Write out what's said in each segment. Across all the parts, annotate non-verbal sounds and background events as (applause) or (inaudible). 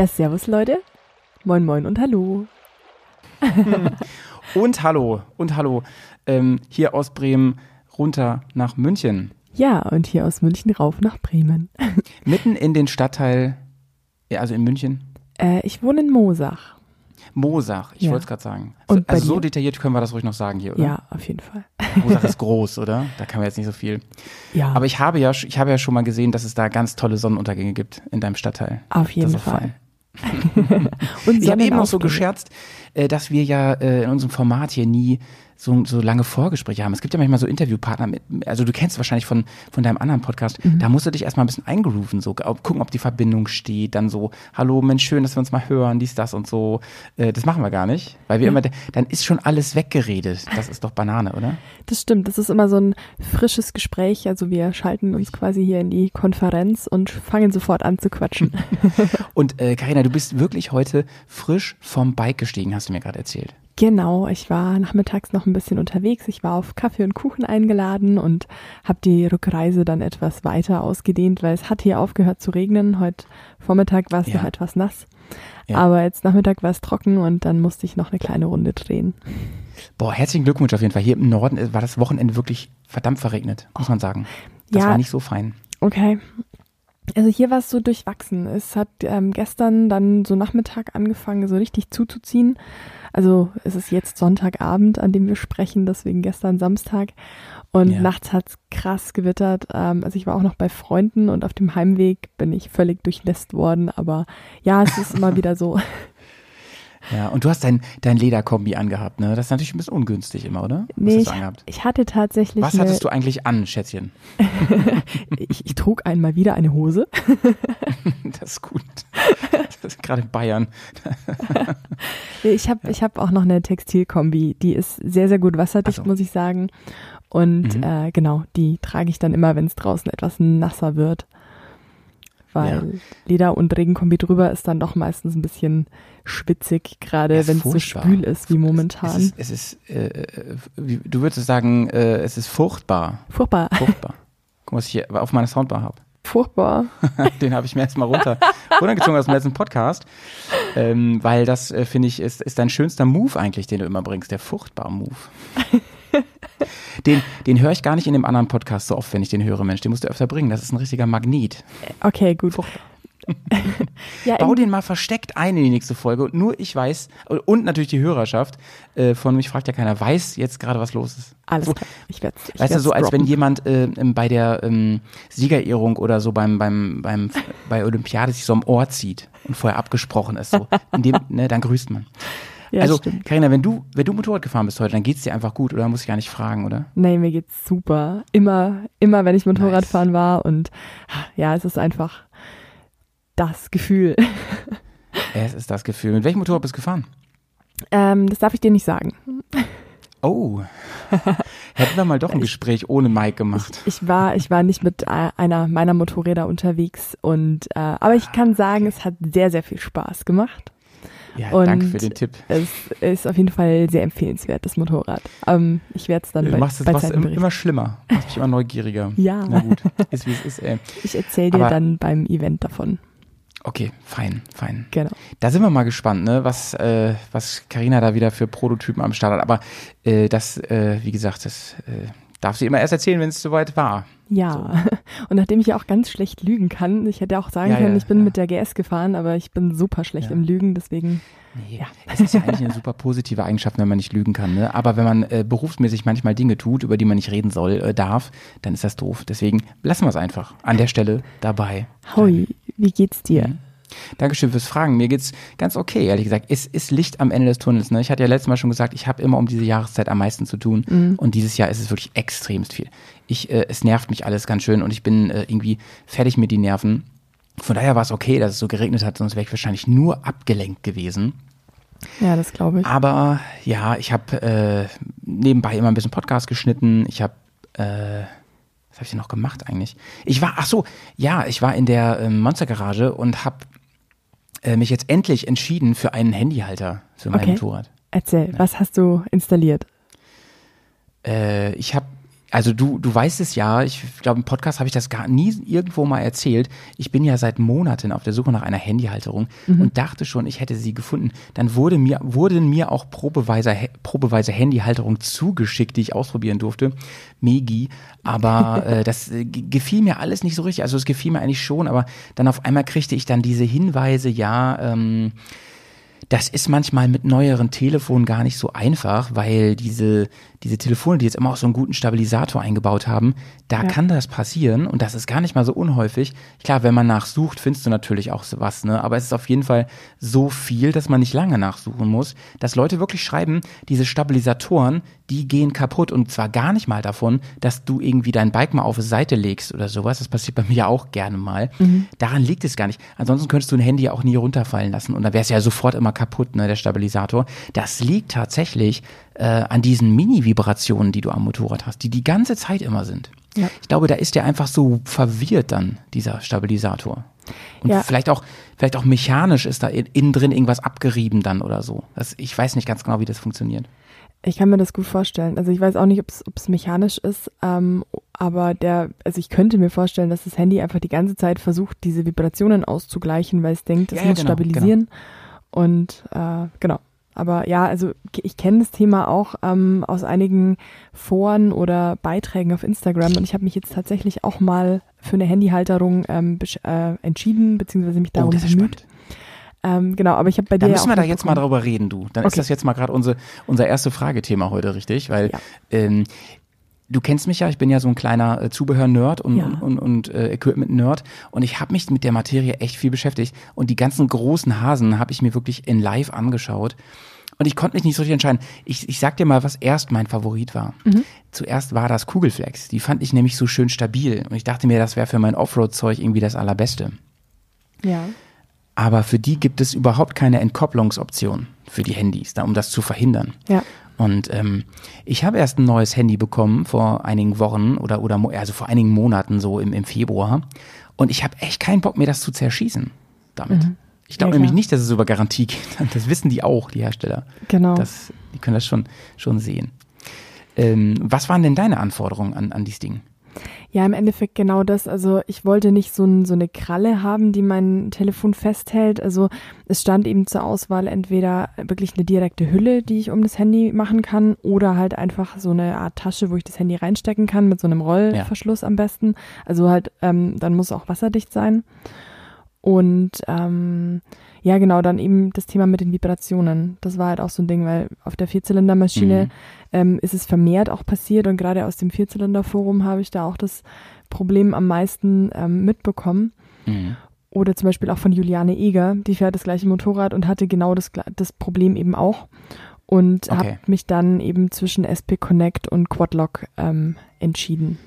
Ja, servus Leute. Moin moin und hallo. (laughs) und hallo, und hallo. Ähm, hier aus Bremen runter nach München. Ja, und hier aus München rauf nach Bremen. (laughs) Mitten in den Stadtteil, ja, also in München. Äh, ich wohne in Mosach. Mosach, ich Ja. wollte es gerade sagen. Und also so dir? detailliert können wir das ruhig noch sagen hier, oder? Ja, auf jeden Fall. (laughs) Mosach ist groß, oder? Da kann man jetzt nicht so viel. Ja, Aber ich habe ja, ich habe ja schon mal gesehen, dass es da ganz tolle Sonnenuntergänge gibt in deinem Stadtteil. auf jeden Fall. fein. (laughs) Und Ich habe eben noch so gescherzt, äh, dass wir ja äh, in unserem Format hier nie so, so lange Vorgespräche haben. Es gibt ja manchmal so Interviewpartner, mit, also du kennst wahrscheinlich von, von deinem anderen Podcast, Mhm. da musst du dich erstmal ein bisschen eingrooven, so gucken, ob die Verbindung steht, dann so, hallo Mensch, schön, dass wir uns mal hören, dies, das und so. Äh, das machen wir gar nicht, weil wir immer, dann ist schon alles weggeredet. Das ist doch Banane, oder? Das stimmt, das ist immer so ein frisches Gespräch. Also wir schalten uns quasi hier in die Konferenz und fangen sofort an zu quatschen. (laughs) Und äh, Carina, du bist wirklich heute frisch vom Bike gestiegen, hast du mir gerade erzählt. Genau, ich war nachmittags noch ein bisschen unterwegs. Ich war auf Kaffee und Kuchen eingeladen und habe die Rückreise dann etwas weiter ausgedehnt, weil es hat hier aufgehört zu regnen. Heute Vormittag war es Ja. noch etwas nass, Ja. aber jetzt Nachmittag war es trocken und dann musste ich noch eine kleine Runde drehen. Boah, herzlichen Glückwunsch auf jeden Fall. Hier im Norden äh, war das Wochenende wirklich verdammt verregnet, muss man sagen. Das Ja. war nicht so fein. Okay. Also hier war es so durchwachsen. Es hat ähm, gestern dann so Nachmittag angefangen, so richtig zuzuziehen. Also es ist jetzt Sonntagabend, an dem wir sprechen, deswegen gestern Samstag. Und Ja. nachts hat's krass gewittert. Ähm, also ich war auch noch bei Freunden und auf dem Heimweg bin ich völlig durchnässt worden. Aber ja, es ist immer (laughs) wieder so. Ja, und du hast dein, dein Lederkombi angehabt, ne? Das ist natürlich ein bisschen ungünstig immer, oder? Was Nee, ich, ich hatte tatsächlich Was hattest du eigentlich an, Schätzchen? (laughs) ich, ich trug einmal wieder eine Hose. (laughs) Das ist gut. Das ist gerade in Bayern. (laughs) Nee, Ich habe ich hab auch noch eine Textilkombi, die ist sehr, sehr gut wasserdicht, so. muss ich sagen. Und Mhm. äh, genau, die trage ich dann immer, wenn es draußen etwas nasser wird. Weil Leder und Regenkombi drüber ist dann doch meistens ein bisschen schwitzig, gerade wenn es so schwül ist wie momentan. Es ist, es ist äh, äh, wie, du würdest sagen, äh, es ist furchtbar. Furchtbar, Furchtbar. Guck, was ich hier auf meiner Soundbar habe. furchtbar. (laughs) Den habe ich mir erstmal runter, runtergezogen aus dem letzten Podcast. Ähm, weil das, äh, finde ich, ist, ist dein schönster Move eigentlich, den du immer bringst, der Furchtbar-Move. (laughs) Den, den höre ich gar nicht in dem anderen Podcast so oft, wenn ich den höre, Mensch. Den musst du öfter bringen. Das ist ein richtiger Magnet. Okay, gut. Furchtbar. (laughs) Ja, Bau den mal versteckt ein in die nächste Folge. Und nur ich weiß, und natürlich die Hörerschaft äh, von mich fragt ja keiner, weiß jetzt gerade, was los ist. alles klar. Ich werde Weißt du, so als wenn jemand äh, bei der ähm, Siegerehrung oder so beim, beim, beim, (laughs) bei Olympiade sich so am Ohr zieht und vorher abgesprochen ist, so. In dem, ne, dann grüßt man. Ja, also. Carina, wenn du, wenn du Motorrad gefahren bist heute, dann geht's dir einfach gut, oder muss ich gar nicht fragen, oder? Nee, mir geht's super. Immer, immer, wenn ich Motorrad Nice. fahren war und ja, es ist einfach das Gefühl. (laughs) Es ist das Gefühl. Mit welchem Motorrad bist du gefahren? Ähm, das darf ich dir nicht sagen. Oh. (laughs) Hätten wir mal doch ein Gespräch ohne Mike gemacht. Ich war, ich war nicht mit äh, einer meiner Motorräder unterwegs und äh, aber ich kann sagen, es hat sehr, sehr viel Spaß gemacht. Ja, Und- danke für den Tipp. Es ist auf jeden Fall sehr empfehlenswert, das Motorrad. Ähm, ich werde es dann Du bei, machst es bei berichten. immer schlimmer. Machst mich immer neugieriger. (laughs) Ja. Na gut, ist wie es ist, ey. Ich erzähle dir Aber- dann beim Event davon. Okay, fein, fein. Genau. Da sind wir mal gespannt, ne, was äh, was Carina da wieder für Prototypen am Start hat. Aber äh, das, äh, wie gesagt, das äh, darf sie immer erst erzählen, wenn es soweit war. Ja. (laughs) Und nachdem ich ja auch ganz schlecht lügen kann, ich hätte auch sagen Ja, können, ja, ich bin ja. mit der GS gefahren, aber ich bin super schlecht Ja. im Lügen, deswegen. Nee, es ist ja eigentlich eine super positive Eigenschaft, wenn man nicht lügen kann. Ne? Aber wenn man äh, berufsmäßig manchmal Dinge tut, über die man nicht reden soll, äh, darf, dann ist das doof. Deswegen lassen wir es einfach an der Stelle dabei. Hoi, wie geht's dir? Mhm. Dankeschön fürs Fragen. Mir geht's ganz okay, ehrlich gesagt. Es ist Licht am Ende des Tunnels. Ne? Ich hatte ja letztes Mal schon gesagt, ich habe immer um diese Jahreszeit am meisten zu tun. Mhm. Und dieses Jahr ist es wirklich extremst viel. Ich, äh, es nervt mich alles ganz schön und ich bin äh, irgendwie fertig mit den Nerven. Von daher war es okay, dass es so geregnet hat, sonst wäre ich wahrscheinlich nur abgelenkt gewesen. Ja, das glaube ich. Aber ja, ich habe äh, nebenbei immer ein bisschen Podcast geschnitten. Ich habe, äh, was habe ich denn noch gemacht eigentlich? Ich war, ach so, ja, ich war in der ähm, Monstergarage und habe äh, mich jetzt endlich entschieden für einen Handyhalter für mein Okay. Motorrad. Erzähl, was hast du installiert? Äh, ich habe also du, du weißt es ja, ich glaube im Podcast habe ich das gar nie irgendwo mal erzählt. Ich bin ja seit Monaten auf der Suche nach einer Handyhalterung mhm. und dachte schon, ich hätte sie gefunden. Dann wurde mir, wurden mir auch probeweise, probeweise Handyhalterung zugeschickt, die ich ausprobieren durfte. Megi. Aber (laughs) äh, das äh, gefiel mir alles nicht so richtig. Also es gefiel mir eigentlich schon, aber dann auf einmal kriegte ich dann diese Hinweise, ja, ähm, das ist manchmal mit neueren Telefonen gar nicht so einfach, weil diese, diese Telefone, die jetzt immer auch so einen guten Stabilisator eingebaut haben, da ja. kann das passieren und das ist gar nicht mal so unhäufig. Klar, wenn man nachsucht, findest du natürlich auch sowas, ne? Aber es ist auf jeden Fall so viel, dass man nicht lange nachsuchen muss, dass Leute wirklich schreiben, diese Stabilisatoren, die gehen kaputt und zwar gar nicht mal davon, dass du irgendwie dein Bike mal auf die Seite legst oder sowas. Das passiert bei mir ja auch gerne mal. Mhm. Daran liegt es gar nicht. Ansonsten könntest du ein Handy auch nie runterfallen lassen und dann wäre es ja sofort immer kaputt, ne, der Stabilisator. Das liegt tatsächlich äh, an diesen Mini-Vibrationen, die du am Motorrad hast, die die ganze Zeit immer sind. Ja. Ich glaube, da ist der einfach so verwirrt dann, dieser Stabilisator. Und ja. vielleicht auch, vielleicht auch mechanisch ist da innen drin irgendwas abgerieben dann oder so. Das, ich weiß nicht ganz genau, wie das funktioniert. Ich kann mir das gut vorstellen. Also ich weiß auch nicht, ob es mechanisch ist, ähm, aber der, also ich könnte mir vorstellen, dass das Handy einfach die ganze Zeit versucht, diese Vibrationen auszugleichen, weil es denkt, es ja, muss genau, stabilisieren. Genau. Und äh, genau. Aber ja, also ich kenne das Thema auch ähm, aus einigen Foren oder Beiträgen auf Instagram und ich habe mich jetzt tatsächlich auch mal für eine Handyhalterung ähm, äh, entschieden, beziehungsweise mich darum oh, bemüht. Ähm, genau, aber ich habe bei dir. Da müssen wir da jetzt mal drüber reden, du. Dann okay. ist das jetzt mal gerade unser, unser erste Fragethema heute, richtig? Weil ja. ähm, du kennst mich ja, ich bin ja so ein kleiner äh, Zubehör-Nerd und, ja. und, und, und äh, Equipment-Nerd und ich habe mich mit der Materie echt viel beschäftigt und die ganzen großen Hasen habe ich mir wirklich in live angeschaut und ich konnte mich nicht so richtig entscheiden. Ich, ich sag dir mal, was erst mein Favorit war. Mhm. Zuerst war das Kugelflex. Die fand ich nämlich so schön stabil und ich dachte mir, das wäre für mein Offroad-Zeug irgendwie das Allerbeste. Ja aber für die gibt es überhaupt keine Entkopplungsoption für die Handys, da, um das zu verhindern. Ja. Und ähm, ich habe erst ein neues Handy bekommen vor einigen Wochen oder oder also vor einigen Monaten so im, im Februar und ich habe echt keinen Bock mir das zu zerschießen damit. Mhm. Ich glaube ja, nämlich nicht, dass es über Garantie (laughs) geht. Das wissen die auch, die Hersteller. Genau. Das, die können das schon schon sehen. Ähm, was waren denn deine Anforderungen an an dieses Ding? Ja, im Endeffekt genau das. Also ich wollte nicht so, ein, so eine Kralle haben, die mein Telefon festhält. Also es stand eben zur Auswahl entweder wirklich eine direkte Hülle, die ich um das Handy machen kann, oder halt einfach so eine Art Tasche, wo ich das Handy reinstecken kann, mit so einem Rollverschluss ja. am besten. Also halt, ähm, dann muss auch wasserdicht sein. Und ähm, ja, genau, dann eben das Thema mit den Vibrationen. Das war halt auch so ein Ding, weil auf der Vierzylindermaschine mhm. ähm, ist es vermehrt auch passiert und gerade aus dem Vierzylinderforum habe ich da auch das Problem am meisten ähm, mitbekommen. Mhm. Oder zum Beispiel auch von Juliane Eger, die fährt das gleiche Motorrad und hatte genau das, das Problem eben auch. Und okay. habe mich dann eben zwischen SP Connect und Quadlock ähm, entschieden.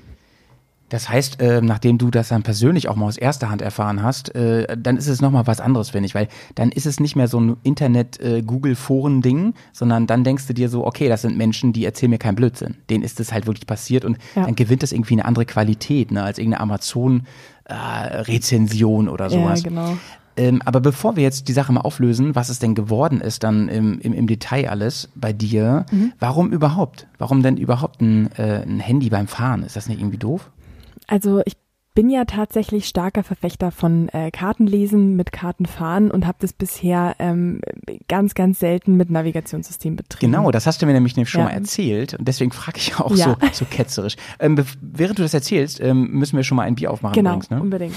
Das heißt, äh, nachdem du das dann persönlich auch mal aus erster Hand erfahren hast, äh, dann ist es nochmal was anderes, finde ich, weil dann ist es nicht mehr so ein Internet-Google-Foren-Ding, äh, sondern dann denkst du dir so, okay, das sind Menschen, die erzählen mir keinen Blödsinn. Denen ist es halt wirklich passiert und ja. dann gewinnt das irgendwie eine andere Qualität, ne, als irgendeine Amazon-Rezension oder sowas. Ja, genau. Ähm, aber bevor wir jetzt die Sache mal auflösen, was es denn geworden ist, dann im, im, im Detail alles bei dir, mhm. warum überhaupt? Warum denn überhaupt ein, äh, ein Handy beim Fahren? Ist das nicht irgendwie doof? Also ich bin ja tatsächlich starker Verfechter von äh, Kartenlesen mit Kartenfahren und habe das bisher ähm, ganz, ganz selten mit Navigationssystem betrieben. Genau, das hast du mir nämlich schon ja. mal erzählt und deswegen frage ich auch ja. so, so ketzerisch. Ähm, während du das erzählst, ähm, müssen wir schon mal ein Bier aufmachen. Genau, übrigens, ne? unbedingt.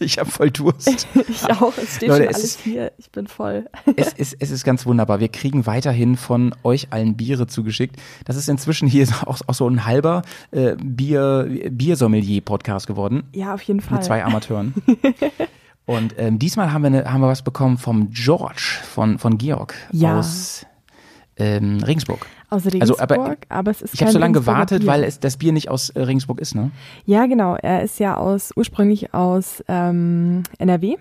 (laughs) Ich habe voll Durst. (laughs) ich auch. Es steht Leute, schon alles ist, hier. Ich bin voll. es, ist, es ist ganz wunderbar. Wir kriegen weiterhin von euch allen Biere zugeschickt. Das ist inzwischen hier auch, auch so ein halber äh, Bier, Biersommelier-Podcast geworden. Ja, auf jeden Fall. Mit zwei Amateuren. (laughs) Und ähm, diesmal haben wir, eine, haben wir was bekommen vom George, von, von Georg ja. aus ähm, Regensburg. Aus Regensburg, also, aber, aber es ist Ich habe so lange gewartet, Bier. weil es, das Bier nicht aus äh, Regensburg ist, ne? Ja, genau. Er ist ja aus ursprünglich aus ähm, NRW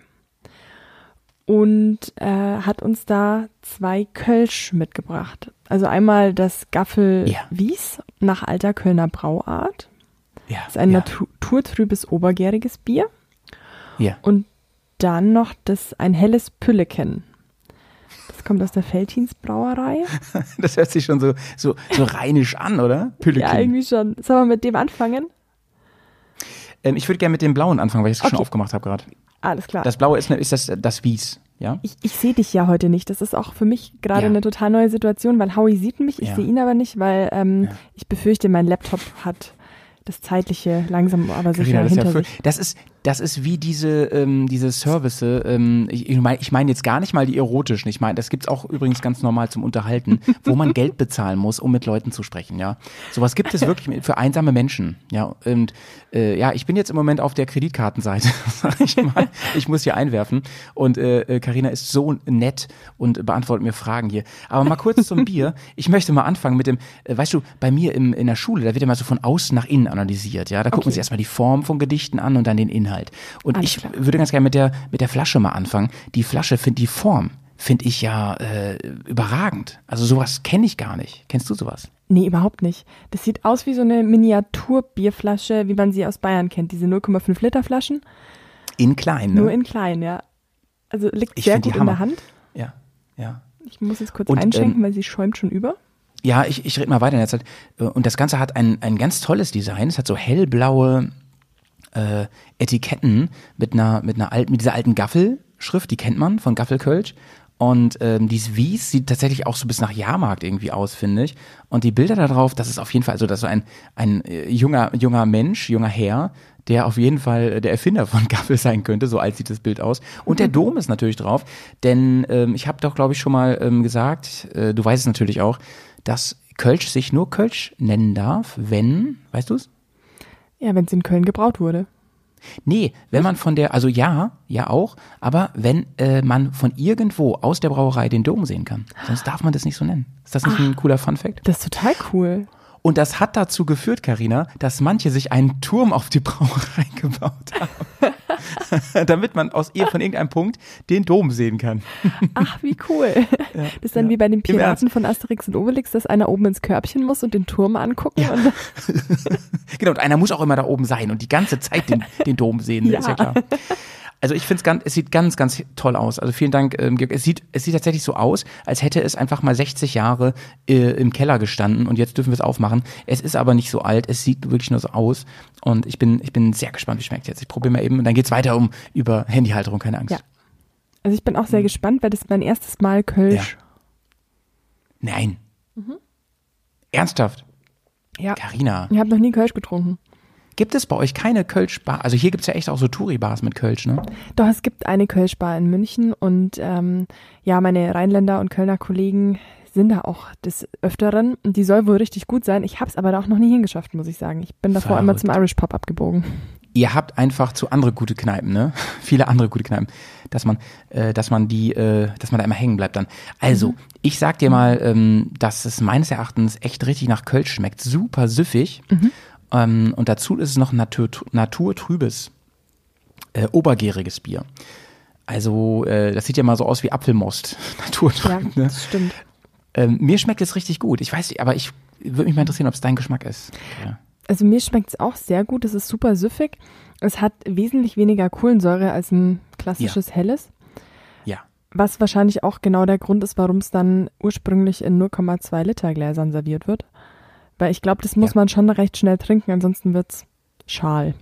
und äh, hat uns da zwei Kölsch mitgebracht. Also einmal das Gaffel ja. Wies nach alter Kölner Brauart. Ja, das ist ein ja. naturtrübes obergäriges Bier. Ja. Und dann noch das ein helles Pülleken. Das kommt aus der Feltins Brauerei. (laughs) Das hört sich schon so, so, so rheinisch an, oder? Püllekin. Ja, irgendwie schon. Sollen wir mit dem anfangen? Ähm, ich würde gerne mit dem blauen anfangen, weil ich es okay. schon aufgemacht habe gerade. Alles klar. Das blaue ist, ist das, das Wies. Ja? Ich, ich sehe dich ja heute nicht. Das ist auch für mich gerade ja. eine total neue Situation, weil Howie sieht mich, ich ja. sehe ihn aber nicht, weil ähm, ja. ich befürchte, mein Laptop hat das Zeitliche langsam aber sicher Carina, hinter sich. Das ist, das ist wie diese, ähm, diese Service. Ähm, ich ich meine ich mein jetzt gar nicht mal die erotischen. Ich meine, das gibt's auch übrigens ganz normal zum Unterhalten, (laughs) wo man Geld bezahlen muss, um mit Leuten zu sprechen. Ja, sowas gibt es wirklich für einsame Menschen. Ja, und äh, ja, ich bin jetzt im Moment auf der Kreditkartenseite. (laughs) Sag ich mal, ich muss hier einwerfen. Und äh, Carina äh, ist so nett und beantwortet mir Fragen hier. Aber mal kurz zum Bier. Ich möchte mal anfangen mit dem, äh, weißt du, bei mir im, in der Schule, da wird immer so von außen nach innen analysiert. Ja, da gucken okay. sie erstmal die Form von Gedichten an und dann den Inhalt. Inhalt. Und Alles ich klar. würde ganz gerne mit der, mit der Flasche mal anfangen. Die Flasche, finde die Form, finde ich ja äh, überragend. Also sowas kenne ich gar nicht. Kennst du sowas? Nee, überhaupt nicht. Das sieht aus wie so eine Miniaturbierflasche, wie man sie aus Bayern kennt. Diese 0,5 Liter Flaschen. In klein, ne? Nur in klein, ja. Also liegt ich sehr gut in der Hand. Ja, ja. Ich muss jetzt kurz Und, einschenken, ähm, weil sie schäumt schon über. Ja, ich, ich rede mal weiter in der Zeit. Und das Ganze hat ein, ein ganz tolles Design. Es hat so hellblaue äh, Etiketten mit einer, mit einer alten, mit dieser alten Gaffelschrift, die kennt man von Gaffelkölsch. Und ähm, dieses Wies sieht tatsächlich auch so bis nach Jahrmarkt irgendwie aus, finde ich. Und die Bilder da drauf, das ist auf jeden Fall, also das ist so ein, ein äh, junger, junger Mensch, junger Herr, der auf jeden Fall der Erfinder von (laughs) Gaffel sein könnte, so alt sieht das Bild aus. Und der Dom ist natürlich drauf, denn ähm, ich habe doch, glaube ich, schon mal ähm, gesagt, äh, du weißt es natürlich auch, dass Kölsch sich nur Kölsch nennen darf, wenn, weißt du es? Ja, wenn es in Köln gebraut wurde. Nee, wenn man von der, also ja, ja auch, aber wenn äh, man von irgendwo aus der Brauerei den Dom sehen kann. Sonst darf man das nicht so nennen. Ist das nicht Ach, ein cooler Fun Fact? Das ist total cool. Und das hat dazu geführt, Karina, dass manche sich einen Turm auf die Brauerei (laughs) gebaut haben. (laughs) damit man aus ihr von irgendeinem Punkt den Dom sehen kann. Ach, wie cool. Ja, das ist dann ja. wie bei den Piraten von Asterix und Obelix, dass einer oben ins Körbchen muss und den Turm angucken. Ja. Und (laughs) genau, und einer muss auch immer da oben sein und die ganze Zeit den, den Dom sehen, ja. ist ja klar. Also ich finde es ganz, es sieht ganz, ganz toll aus. Also vielen Dank, ähm, Georg. Es sieht, es sieht tatsächlich so aus, als hätte es einfach mal 60 Jahre äh, im Keller gestanden und jetzt dürfen wir es aufmachen. Es ist aber nicht so alt, es sieht wirklich nur so aus und ich bin, ich bin sehr gespannt, wie schmeckt jetzt. Ich probiere mal eben und dann geht's weiter um über Handyhalterung, keine Angst. Ja. Also ich bin auch sehr mhm. gespannt, weil das ist mein erstes Mal Kölsch. Ja. Nein. Mhm. Ernsthaft? Ja. Carina. Ich habe noch nie Kölsch getrunken. Gibt es bei euch keine Kölsch-Bar? Also hier gibt es ja echt auch so Touri-Bars mit Kölsch, ne? Doch, es gibt eine Kölsch-Bar in München und ähm, ja, meine Rheinländer und Kölner Kollegen sind da auch des Öfteren und die soll wohl richtig gut sein. Ich habe es aber da auch noch nie hingeschafft, muss ich sagen. Ich bin davor Verrückt. einmal zum Irish Pop abgebogen. Ihr habt einfach zu andere gute Kneipen, ne? (laughs) Viele andere gute Kneipen, dass man, äh, dass man die, äh, dass man da immer hängen bleibt dann. Also, mhm. ich sag dir mal, ähm, dass es meines Erachtens echt richtig nach Kölsch schmeckt. Super süffig. Mhm. Ähm, und dazu ist es noch Natur, naturtrübes, äh, obergäriges Bier. Also, äh, das sieht ja mal so aus wie Apfelmost. (laughs) Naturtrüb. Ja, ne? das stimmt. Ähm, mir schmeckt es richtig gut. Ich weiß nicht, aber ich würde mich mal interessieren, ob es dein Geschmack ist. Ja. Also mir schmeckt es auch sehr gut. Es ist super süffig. Es hat wesentlich weniger Kohlensäure als ein klassisches ja. helles. Ja. Was wahrscheinlich auch genau der Grund ist, warum es dann ursprünglich in 0,2 Liter Gläsern serviert wird. Weil ich glaube, das muss ja. man schon recht schnell trinken, ansonsten wird's schal.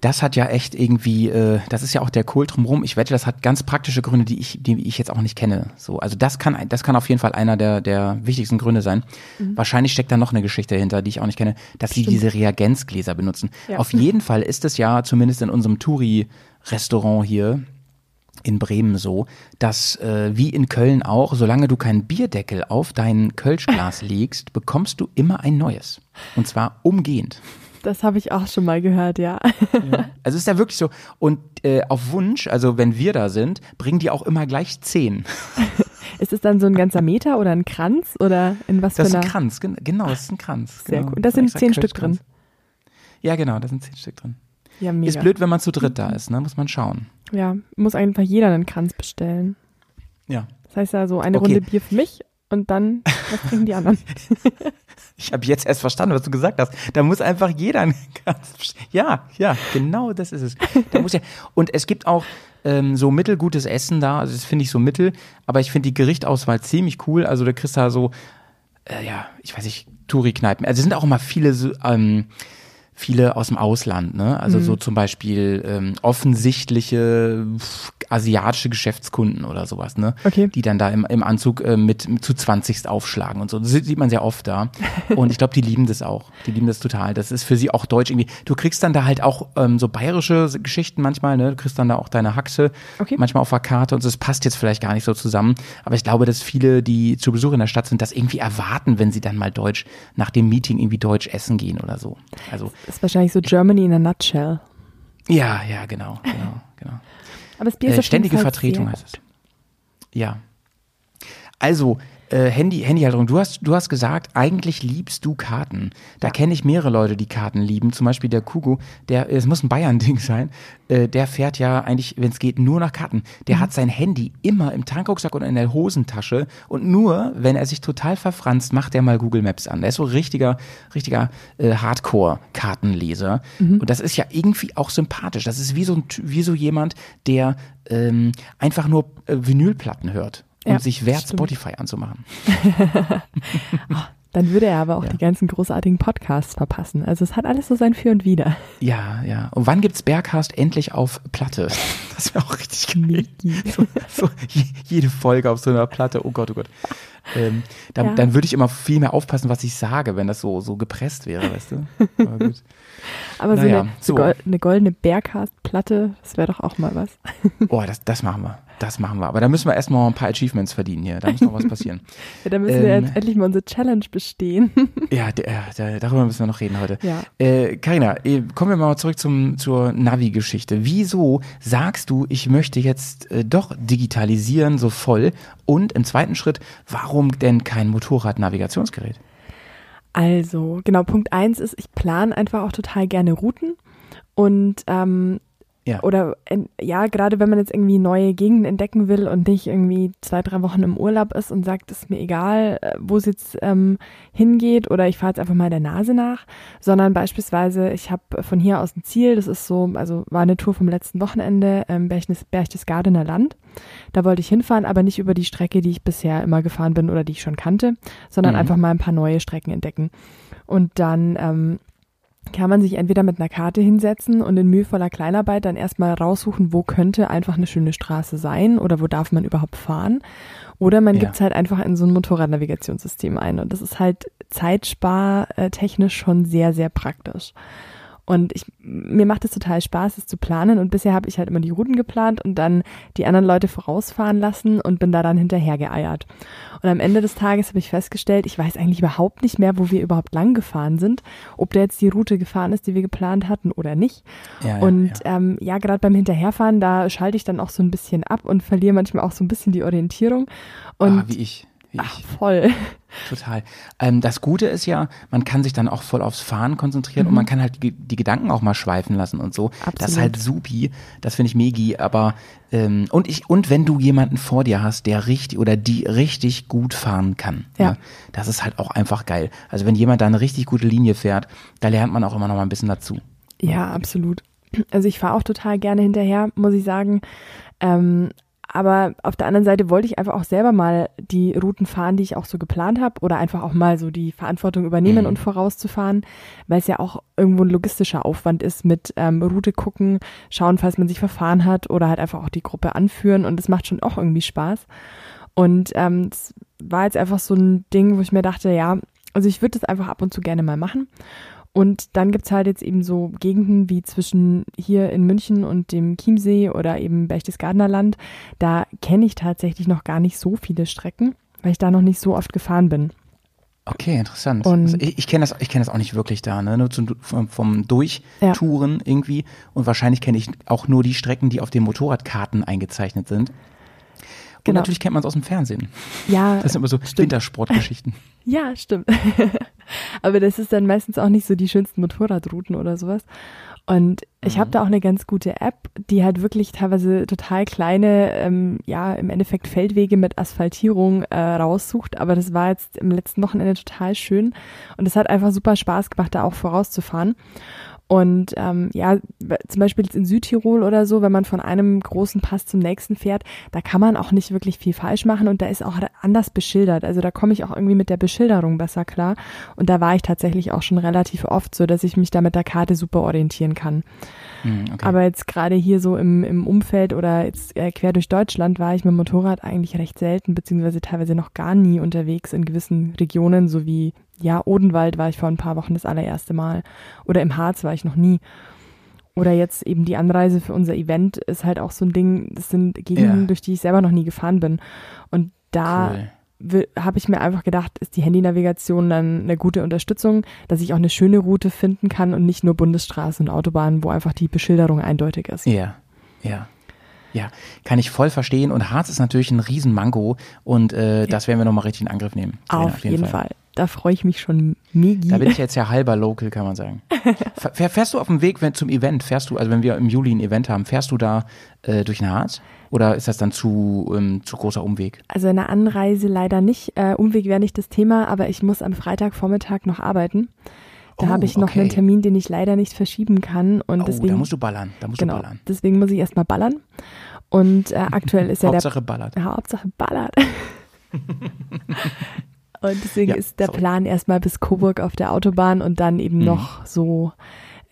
Das hat ja echt irgendwie, äh, das ist ja auch der Kohl drumherum. Ich wette, das hat ganz praktische Gründe, die ich, die ich jetzt auch nicht kenne. So, also das kann, das kann auf jeden Fall einer der, der wichtigsten Gründe sein. Mhm. Wahrscheinlich steckt da noch eine Geschichte hinter, die ich auch nicht kenne, dass sie diese Reagenzgläser benutzen. Ja. Auf jeden Fall ist es ja, zumindest in unserem Touri-Restaurant hier, in Bremen so, dass äh, wie in Köln auch, solange du keinen Bierdeckel auf dein Kölschglas (laughs) legst, bekommst du immer ein neues. Und zwar umgehend. Das habe ich auch schon mal gehört, ja. ja. Also ist ja wirklich so. Und äh, auf Wunsch, also wenn wir da sind, bringen die auch immer gleich zehn. (laughs) ist es dann so ein ganzer Meter oder ein Kranz oder in was das für einer? Das ist ein Kranz, genau, das ist ein Kranz. Sehr genau. gut. Da sind zehn Stück drin. Ja, genau, da sind zehn Stück drin. Ja, mega. Ist blöd, wenn man zu dritt da ist, ne? Muss man schauen. Ja, muss einfach jeder einen Kranz bestellen. Ja. Das heißt ja so eine okay. Runde Bier für mich und dann, was trinken die anderen? (laughs) ich habe jetzt erst verstanden, was du gesagt hast. Da muss einfach jeder einen Kranz bestellen. Ja, ja, genau das ist es. Da muss ja, und es gibt auch, ähm, so mittelgutes Essen da. Also das finde ich so mittel, aber ich finde die Gerichtauswahl ziemlich cool. Also da kriegst du da so, äh, ja, ich weiß nicht, Touri-Kneipen. Also es sind auch immer viele so, ähm, viele aus dem Ausland, ne? Also mhm. so zum Beispiel ähm, offensichtliche asiatische Geschäftskunden oder sowas, ne? Okay. Die dann da im, im Anzug äh, mit, mit zu 20 aufschlagen und so. Das sieht man sehr oft da. (laughs) Und ich glaube, die lieben das auch. Die lieben das total. Das ist für sie auch deutsch irgendwie. Du kriegst dann da halt auch ähm, so bayerische Geschichten manchmal, ne? Du kriegst dann da auch deine Haxe Okay. manchmal auf der Karte und so. das passt jetzt vielleicht gar nicht so zusammen. Aber ich glaube, dass viele, die zu Besuch in der Stadt sind, das irgendwie erwarten, wenn sie dann mal Deutsch nach dem Meeting irgendwie Deutsch essen gehen oder so. Also ist wahrscheinlich so Germany in a nutshell. ja, ja, genau, genau, genau. Aber das Bier ist Äh, ständige Vertretung heißt es. Ja. Also, äh, Handy, Handyhalterung. Du hast, du hast gesagt, eigentlich liebst du Karten. Da kenne ich mehrere Leute, die Karten lieben. Zum Beispiel der Kugo, der, es muss ein Bayern-Ding (laughs) sein, äh, der fährt ja eigentlich, wenn es geht, nur nach Karten. Der Mhm. hat sein Handy immer im Tankrucksack und in der Hosentasche. Und nur, wenn er sich total verfranst, macht er mal Google Maps an. Der ist so richtiger, richtiger äh, Hardcore-Kartenleser. Mhm. Und das ist ja irgendwie auch sympathisch. Das ist wie so, ein, wie so jemand, der ähm, einfach nur äh, Vinylplatten hört und Ja, sich wehrt, stimmt. Spotify anzumachen. (laughs) Dann würde er aber auch Ja. die ganzen großartigen Podcasts verpassen. Also es hat alles so sein Für und Wider. Ja, ja. Und wann gibt's Berghast endlich auf Platte? (laughs) Das wäre auch richtig geil. So, so je, jede Folge auf so einer Platte. Oh Gott, oh Gott. Ähm, dann Ja. dann würde ich immer viel mehr aufpassen, was ich sage, wenn das so, so gepresst wäre, weißt du? Aber gut. (laughs) Aber so, Naja, eine, so. so. Gol eine goldene Berghast-Platte, das wäre doch auch mal was. Oh, das, das machen wir. Das machen wir. Aber da müssen wir erstmal ein paar Achievements verdienen hier. Da muss noch was passieren. (laughs) Ja, dann müssen wir Ähm. jetzt endlich mal unsere Challenge bestehen. (laughs) Ja, der, der, darüber müssen wir noch reden heute. Ja. Äh, Carina, äh, kommen wir mal zurück zum, zur Navi-Geschichte. Wieso sagst du, ich möchte jetzt äh, doch digitalisieren so voll? Und im zweiten Schritt, warum denn kein Motorrad-Navigationsgerät? Also, genau, Punkt eins ist, ich plane einfach auch total gerne Routen. Und ähm, Ja. oder in, ja, gerade wenn man jetzt irgendwie neue Gegenden entdecken will und nicht irgendwie zwei, drei Wochen im Urlaub ist und sagt, ist mir egal, äh, wo es jetzt ähm, hingeht oder ich fahre jetzt einfach mal der Nase nach, sondern beispielsweise, ich habe von hier aus ein Ziel, das ist so, also war eine Tour vom letzten Wochenende, ähm, Berchtesgadener Berchtesgadener Land. Da wollte ich hinfahren, aber nicht über die Strecke, die ich bisher immer gefahren bin oder die ich schon kannte, sondern Mhm. einfach mal ein paar neue Strecken entdecken. Und dann ähm, kann man sich entweder mit einer Karte hinsetzen und in mühevoller Kleinarbeit dann erstmal raussuchen, wo könnte einfach eine schöne Straße sein oder wo darf man überhaupt fahren. Oder man Ja. gibt's halt einfach in so ein Motorradnavigationssystem ein. Und das ist halt zeitspartechnisch schon sehr, sehr praktisch. Und ich, mir macht es total Spaß, es zu planen. Und bisher habe ich halt immer die Routen geplant und dann die anderen Leute vorausfahren lassen und bin da dann hinterher geeiert. Und am Ende des Tages habe ich festgestellt, ich weiß eigentlich überhaupt nicht mehr, wo wir überhaupt lang gefahren sind, ob da jetzt die Route gefahren ist, die wir geplant hatten oder nicht. Ja, ja, und ja. ähm, ja, gerade beim Hinterherfahren, da schalte ich dann auch so ein bisschen ab und verliere manchmal auch so ein bisschen die Orientierung. Und ah, wie ich. Wie ach, ich. voll. (laughs) Total. Ähm, das Gute ist ja, man kann sich dann auch voll aufs Fahren konzentrieren und man kann halt die, die Gedanken auch mal schweifen lassen und so. Das ist Mhm. Absolut. halt supi. Das finde ich megi. Aber ähm, und ich und wenn du jemanden vor dir hast, der richtig oder die richtig gut fahren kann, Ja. ne, das ist halt auch einfach geil. Also wenn jemand da eine richtig gute Linie fährt, da lernt man auch immer noch mal ein bisschen dazu. Ja, absolut. Also ich fahre auch total gerne hinterher, muss ich sagen. Ähm, aber auf der anderen Seite wollte ich einfach auch selber mal die Routen fahren, die ich auch so geplant habe oder einfach auch mal so die Verantwortung übernehmen Mhm. und vorauszufahren, weil es ja auch irgendwo ein logistischer Aufwand ist mit ähm, Route gucken, schauen, falls man sich verfahren hat oder halt einfach auch die Gruppe anführen und das macht schon auch irgendwie Spaß. Und ähm, es war jetzt einfach so ein Ding, wo ich mir dachte, ja, also ich würde das einfach ab und zu gerne mal machen. Und dann gibt's halt jetzt eben so Gegenden wie zwischen hier in München und dem Chiemsee oder eben Berchtesgadener Land. Da kenne ich tatsächlich noch gar nicht so viele Strecken, weil ich da noch nicht so oft gefahren bin. Okay, interessant. Also ich ich kenne das, ich kenne das auch nicht wirklich da, ne? Nur zum, vom, vom Durchtouren irgendwie. Und wahrscheinlich kenne ich auch nur die Strecken, die auf den Motorradkarten eingezeichnet sind. Und Genau. natürlich kennt man es aus dem Fernsehen. Ja, Das sind immer so Stimmt. Wintersportgeschichten. (laughs) ja, stimmt. (laughs) Aber das ist dann meistens auch nicht so die schönsten Motorradrouten oder sowas. Und ich habe da auch eine ganz gute App, die halt wirklich teilweise total kleine, ähm, ja, im Endeffekt Feldwege mit Asphaltierung äh, raussucht. Aber das war jetzt im letzten Wochenende total schön. Und es hat einfach super Spaß gemacht, da auch vorauszufahren. Und ähm, ja, zum Beispiel in Südtirol oder so, wenn man von einem großen Pass zum nächsten fährt, da kann man auch nicht wirklich viel falsch machen und da ist auch anders beschildert. Also da komme ich auch irgendwie mit der Beschilderung besser klar. Und da war ich tatsächlich auch schon relativ oft so, dass ich mich da mit der Karte super orientieren kann. Mhm, okay. Aber jetzt gerade hier so im, im Umfeld oder jetzt äh, quer durch Deutschland war ich mit dem Motorrad eigentlich recht selten, beziehungsweise teilweise noch gar nie unterwegs in gewissen Regionen, so wie ja, Odenwald war ich vor ein paar Wochen das allererste Mal. Oder im Harz war ich noch nie. Oder jetzt eben die Anreise für unser Event ist halt auch so ein Ding, das sind Gegenden, ja. durch die ich selber noch nie gefahren bin. Und da cool. habe ich mir einfach gedacht, ist die Handynavigation dann eine gute Unterstützung, dass ich auch eine schöne Route finden kann und nicht nur Bundesstraßen und Autobahnen, wo einfach die Beschilderung eindeutig ist. Ja, ja. Ja, kann ich voll verstehen. Und Harz ist natürlich ein Riesenmango und äh, das werden wir nochmal richtig in Angriff nehmen. Auf, auf jeden, jeden Fall. Fall. Da freue ich mich schon mega. Da bin ich jetzt ja halber local, kann man sagen. (laughs) Fährst du auf dem Weg wenn, zum Event, fährst du, also wenn wir im Juli ein Event haben, fährst du da äh, durch den Harz? Oder ist das dann zu, ähm, zu großer Umweg? Also eine Anreise leider nicht. Äh, Umweg wäre nicht das Thema, aber ich muss am Freitagvormittag noch arbeiten. Da oh, habe ich noch okay. einen Termin, den ich leider nicht verschieben kann. Und oh, deswegen, da musst du ballern. Da musst genau, du ballern. Deswegen muss ich erstmal ballern. Und äh, aktuell ist ja der. (laughs) Hauptsache ballert. Ja, Hauptsache ballert. (laughs) und deswegen ja, ist der sorry. Plan erstmal bis Coburg auf der Autobahn und dann eben mhm. noch so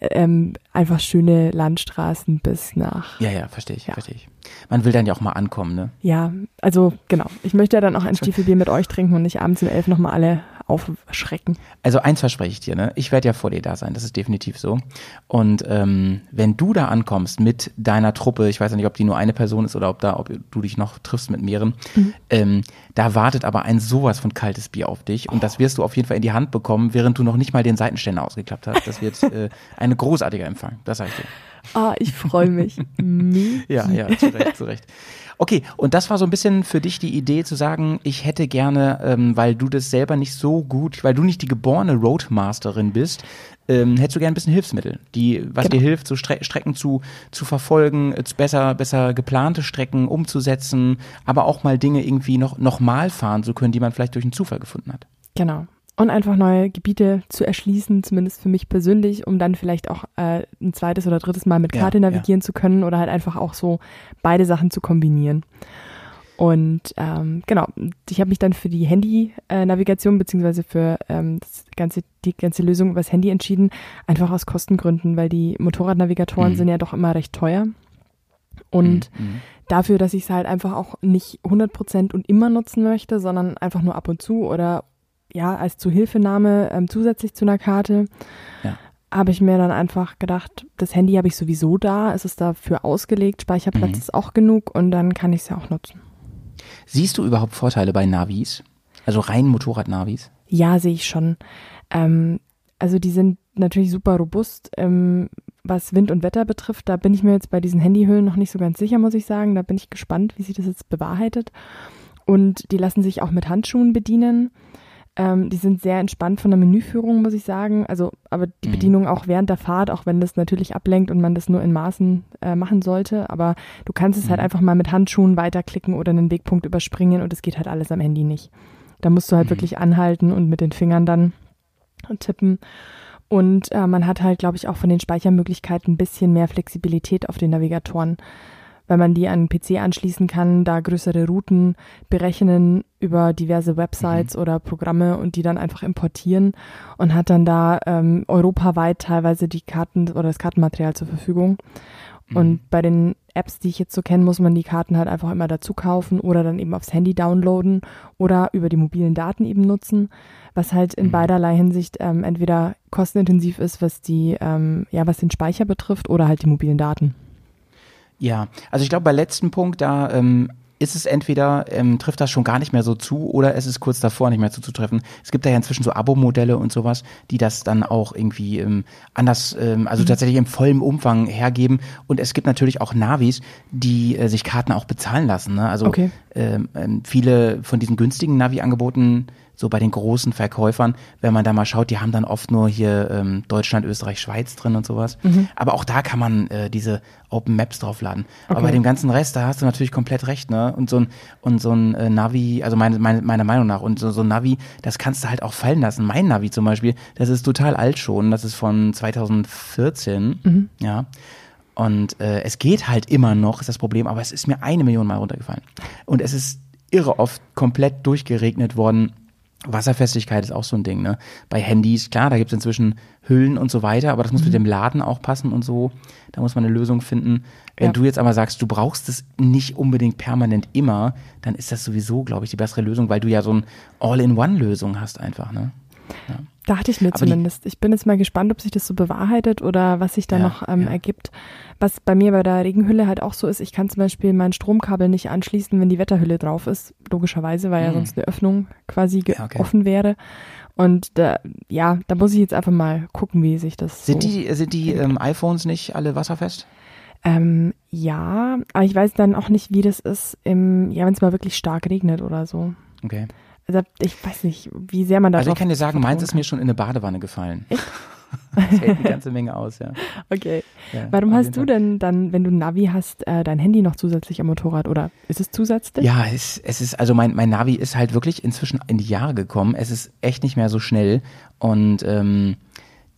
ähm, einfach schöne Landstraßen bis nach. Ja, ja, verstehe ich, ja. verstehe ich. Man will dann ja auch mal ankommen, ne? Ja, also genau. Ich möchte ja dann auch ein Stiefelbier mit euch trinken und nicht abends um elf nochmal alle aufschrecken. Also eins verspreche ich dir, ne? Ich werde ja vor dir da sein, das ist definitiv so. Und ähm, wenn du da ankommst mit deiner Truppe, ich weiß ja nicht, ob die nur eine Person ist oder ob da, ob du dich noch triffst mit mehreren, mhm. ähm, da wartet aber ein sowas von kaltes Bier auf dich und oh. das wirst du auf jeden Fall in die Hand bekommen, während du noch nicht mal den Seitenständer ausgeklappt hast. Das wird (laughs) äh, ein großartiger Empfang, das sag ich dir. Ah, ich freue mich. (laughs) ja, ja, zu Recht, zu Recht. Okay, und das war so ein bisschen für dich die Idee zu sagen, ich hätte gerne, ähm, weil du das selber nicht so gut, weil du nicht die geborene Roadmasterin bist, ähm, hättest du gerne ein bisschen Hilfsmittel, die, was genau. dir hilft, so Stre Strecken zu, zu verfolgen, besser, besser geplante Strecken umzusetzen, aber auch mal Dinge irgendwie noch, noch mal fahren zu können, die man vielleicht durch einen Zufall gefunden hat. Genau und einfach neue Gebiete zu erschließen, zumindest für mich persönlich, um dann vielleicht auch äh, ein zweites oder drittes Mal mit Karte ja, navigieren ja. zu können oder halt einfach auch so beide Sachen zu kombinieren. Und ähm, genau, ich habe mich dann für die Handy-Navigation beziehungsweise für ähm, das ganze, die ganze Lösung übers Handy entschieden, einfach aus Kostengründen, weil die Motorradnavigatoren mhm. sind ja doch immer recht teuer. Und mhm. mhm. dafür, dass ich es halt einfach auch nicht 100% und immer nutzen möchte, sondern einfach nur ab und zu oder ja, als Zuhilfenahme ähm, zusätzlich zu einer Karte, ja. habe ich mir dann einfach gedacht, das Handy habe ich sowieso da, es ist dafür ausgelegt, Speicherplatz mhm. ist auch genug und dann kann ich es ja auch nutzen. Siehst du überhaupt Vorteile bei Navis? Also rein Motorrad-Navis? Ja, sehe ich schon. Ähm, also die sind natürlich super robust, ähm, was Wind und Wetter betrifft. Da bin ich mir jetzt bei diesen Handyhüllen noch nicht so ganz sicher, muss ich sagen. Da bin ich gespannt, wie sich das jetzt bewahrheitet. Und die lassen sich auch mit Handschuhen bedienen. Ähm, die sind sehr entspannt von der Menüführung, muss ich sagen. Also, aber die mhm. Bedienung auch während der Fahrt, auch wenn das natürlich ablenkt und man das nur in Maßen äh, machen sollte. Aber du kannst es halt mhm. halt einfach mal mit Handschuhen weiterklicken oder einen Wegpunkt überspringen und es geht halt alles am Handy nicht. Da musst du halt mhm. wirklich anhalten und mit den Fingern dann tippen. Und äh, man hat halt, glaube ich, auch von den Speichermöglichkeiten ein bisschen mehr Flexibilität auf den Navigatoren weil man die an den PC anschließen kann, da größere Routen berechnen über diverse Websites mhm. oder Programme und die dann einfach importieren und hat dann da ähm, europaweit teilweise die Karten oder das Kartenmaterial zur Verfügung. Mhm. Und bei den Apps, die ich jetzt so kenne, muss man die Karten halt einfach immer dazu kaufen oder dann eben aufs Handy downloaden oder über die mobilen Daten eben nutzen, was halt in mhm. beiderlei Hinsicht ähm, entweder kostenintensiv ist, was die, ähm, ja, was den Speicher betrifft oder halt die mobilen Daten. Ja, also ich glaube, bei letzten Punkt, da ähm, ist es entweder, ähm, trifft das schon gar nicht mehr so zu oder es ist kurz davor, nicht mehr zuzutreffen. Es gibt da ja inzwischen so Abo-Modelle und sowas, die das dann auch irgendwie ähm, anders, ähm, also mhm. tatsächlich im vollen Umfang hergeben. Und es gibt natürlich auch Navis, die äh, sich Karten auch bezahlen lassen. Ne? Also okay. ähm, ähm viele von diesen günstigen Navi-Angeboten so bei den großen Verkäufern, wenn man da mal schaut, die haben dann oft nur hier ähm, Deutschland, Österreich, Schweiz drin und sowas. Mhm. Aber auch da kann man äh, diese Open Maps draufladen. Aber Okay. bei dem ganzen Rest, da hast du natürlich komplett recht, ne? Und so ein, und so ein äh, Navi, also meine, meine, meiner Meinung nach, und so, so ein Navi, das kannst du halt auch fallen lassen. Mein Navi zum Beispiel, das ist total alt schon, das ist von 2014, ja. Und äh, es geht halt immer noch, ist das Problem, aber es ist mir eine Million Mal runtergefallen. Und es ist irre oft komplett durchgeregnet worden. Wasserfestigkeit ist auch so ein Ding, ne? Bei Handys, klar, da gibt es inzwischen Hüllen und so weiter, aber das muss mit dem Laden auch passen und so. Da muss man eine Lösung finden. Wenn Ja. du jetzt aber sagst, du brauchst es nicht unbedingt permanent immer, dann ist das sowieso, glaube ich, die bessere Lösung, weil du ja so ein All-in-One-Lösung hast einfach, ne? Dachte ich mir Aber zumindest. ich bin jetzt mal gespannt, ob sich das so bewahrheitet oder was sich da Ja, noch ähm, ja. ergibt. Was bei mir bei der Regenhülle halt auch so ist, ich kann zum Beispiel mein Stromkabel nicht anschließen, wenn die Wetterhülle drauf ist, logischerweise, weil ja Mhm. sonst eine Öffnung quasi Ja, okay. offen wäre. Und da, ja, da muss ich jetzt einfach mal gucken, wie sich das Sind so die, sind die ähm, iPhones nicht alle wasserfest? Ähm, ja, aber ich weiß dann auch nicht, wie das ist, im, ja, wenn es mal wirklich stark regnet oder so. Okay. Also ich weiß nicht, wie sehr man da Also ich kann dir sagen, meins ist mir schon in eine Badewanne gefallen. (laughs) das hält eine ganze Menge aus, ja. Okay. ja Warum hast du denn dann, wenn du ein Navi hast, äh, dein Handy noch zusätzlich am Motorrad oder ist es zusätzlich? Ja, es, es ist, also mein, mein Navi ist halt wirklich inzwischen in die Jahre gekommen. Es ist echt nicht mehr so schnell. Und ähm,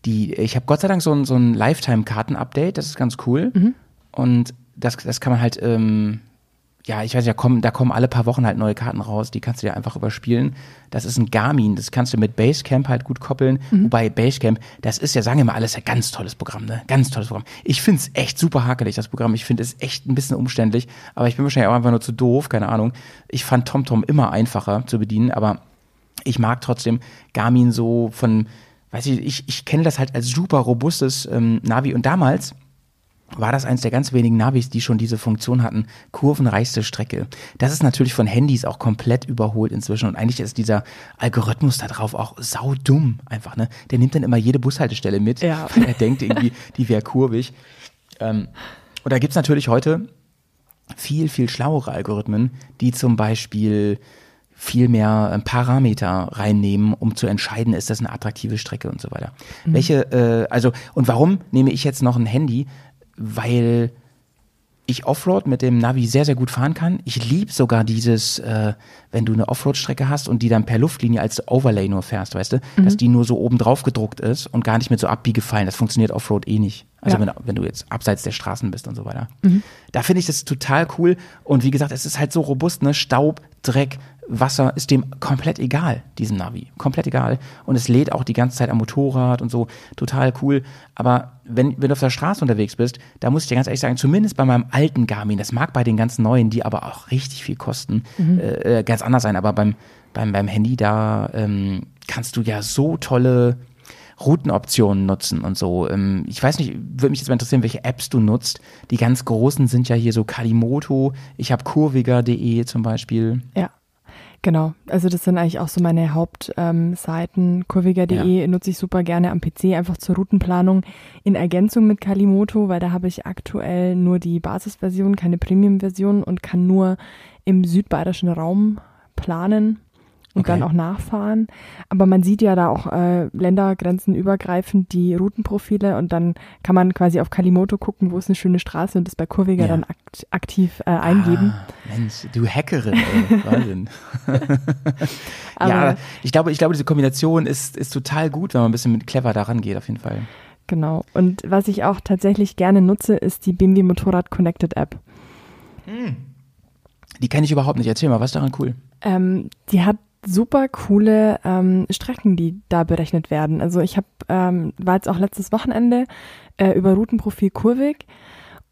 die, ich habe Gott sei Dank so ein, so ein Lifetime-Karten-Update, das ist ganz cool. Mhm. Und das, das kann man halt, ähm, ja, ich weiß da kommen, da kommen alle paar Wochen halt neue Karten raus, die kannst du dir einfach überspielen. Das ist ein Garmin, das kannst du mit Basecamp halt gut koppeln. Mhm. Wobei Basecamp, das ist ja, sagen wir mal, alles ein ganz tolles Programm, ne? Ganz tolles Programm. Ich find's echt super hakelig, das Programm. Ich finde es echt ein bisschen umständlich, aber ich bin wahrscheinlich auch einfach nur zu doof, keine Ahnung. Ich fand TomTom immer einfacher zu bedienen, aber ich mag trotzdem Garmin so von, weiß ich, ich, ich kenne das halt als super robustes ähm, Navi und damals war das eins der ganz wenigen Navis, die schon diese Funktion hatten, kurvenreichste Strecke. Das ist natürlich von Handys auch komplett überholt inzwischen und eigentlich ist dieser Algorithmus da drauf auch saudumm einfach, ne? Der nimmt dann immer jede Bushaltestelle mit, Ja. weil (laughs) er denkt irgendwie, die wäre kurvig. Ähm, und da gibt's natürlich heute viel, viel schlauere Algorithmen, die zum Beispiel viel mehr äh, Parameter reinnehmen, um zu entscheiden, ist das eine attraktive Strecke und so weiter. Welche, äh, also, und warum nehme ich jetzt noch ein Handy? Weil ich Offroad mit dem Navi sehr, sehr gut fahren kann. Ich liebe sogar dieses, äh, wenn du eine Offroad-Strecke hast und die dann per Luftlinie als Overlay nur fährst, weißt du, dass die nur so oben drauf gedruckt ist und gar nicht mit so Abbiegefallen. Das funktioniert Offroad eh nicht. Also Ja. wenn, wenn du jetzt abseits der Straßen bist und so weiter. Da finde ich das total cool. Und wie gesagt, es ist halt so robust, ne? Staub, Dreck, Wasser ist dem komplett egal, diesem Navi. Komplett egal. Und es lädt auch die ganze Zeit am Motorrad und so. Total cool. Aber wenn, wenn du auf der Straße unterwegs bist, da muss ich dir ganz ehrlich sagen, zumindest bei meinem alten Garmin, das mag bei den ganz neuen, die aber auch richtig viel kosten, äh, äh, ganz anders sein. Aber beim, beim, beim Handy, da ähm, kannst du ja so tolle Routenoptionen nutzen und so. Ähm, ich weiß nicht, würde mich jetzt mal interessieren, welche Apps du nutzt. Die ganz großen sind ja hier so Kalimoto. Ich habe kurviger.de zum Beispiel. Ja, genau. Also das sind eigentlich auch so meine Hauptseiten. Ähm. Kurviger.de nutze ich super gerne am PC, einfach zur Routenplanung in Ergänzung mit Kalimoto, weil da habe ich aktuell nur die Basisversion, keine Premium-Version und kann nur im südbayerischen Raum planen und Okay. dann auch nachfahren. Aber man sieht ja da auch äh, Ländergrenzen übergreifend die Routenprofile und dann kann man quasi auf Kalimoto gucken, wo ist eine schöne Straße und das bei Kurviger Ja. dann akt aktiv äh, eingeben. Ah, Mensch, du Hackerin, ey. Wahnsinn. (laughs) Ja, ich glaube, ich glaube, diese Kombination ist, ist total gut, wenn man ein bisschen mit clever daran geht, auf jeden Fall. Genau. Und was ich auch tatsächlich gerne nutze, ist die BMW Motorrad Connected App. Die kenne ich überhaupt nicht. Erzähl mal, was ist daran cool? Ähm, die hat super coole ähm, Strecken, die da berechnet werden. Also ich habe ähm, war jetzt auch letztes Wochenende äh, über Routenprofil Kurvig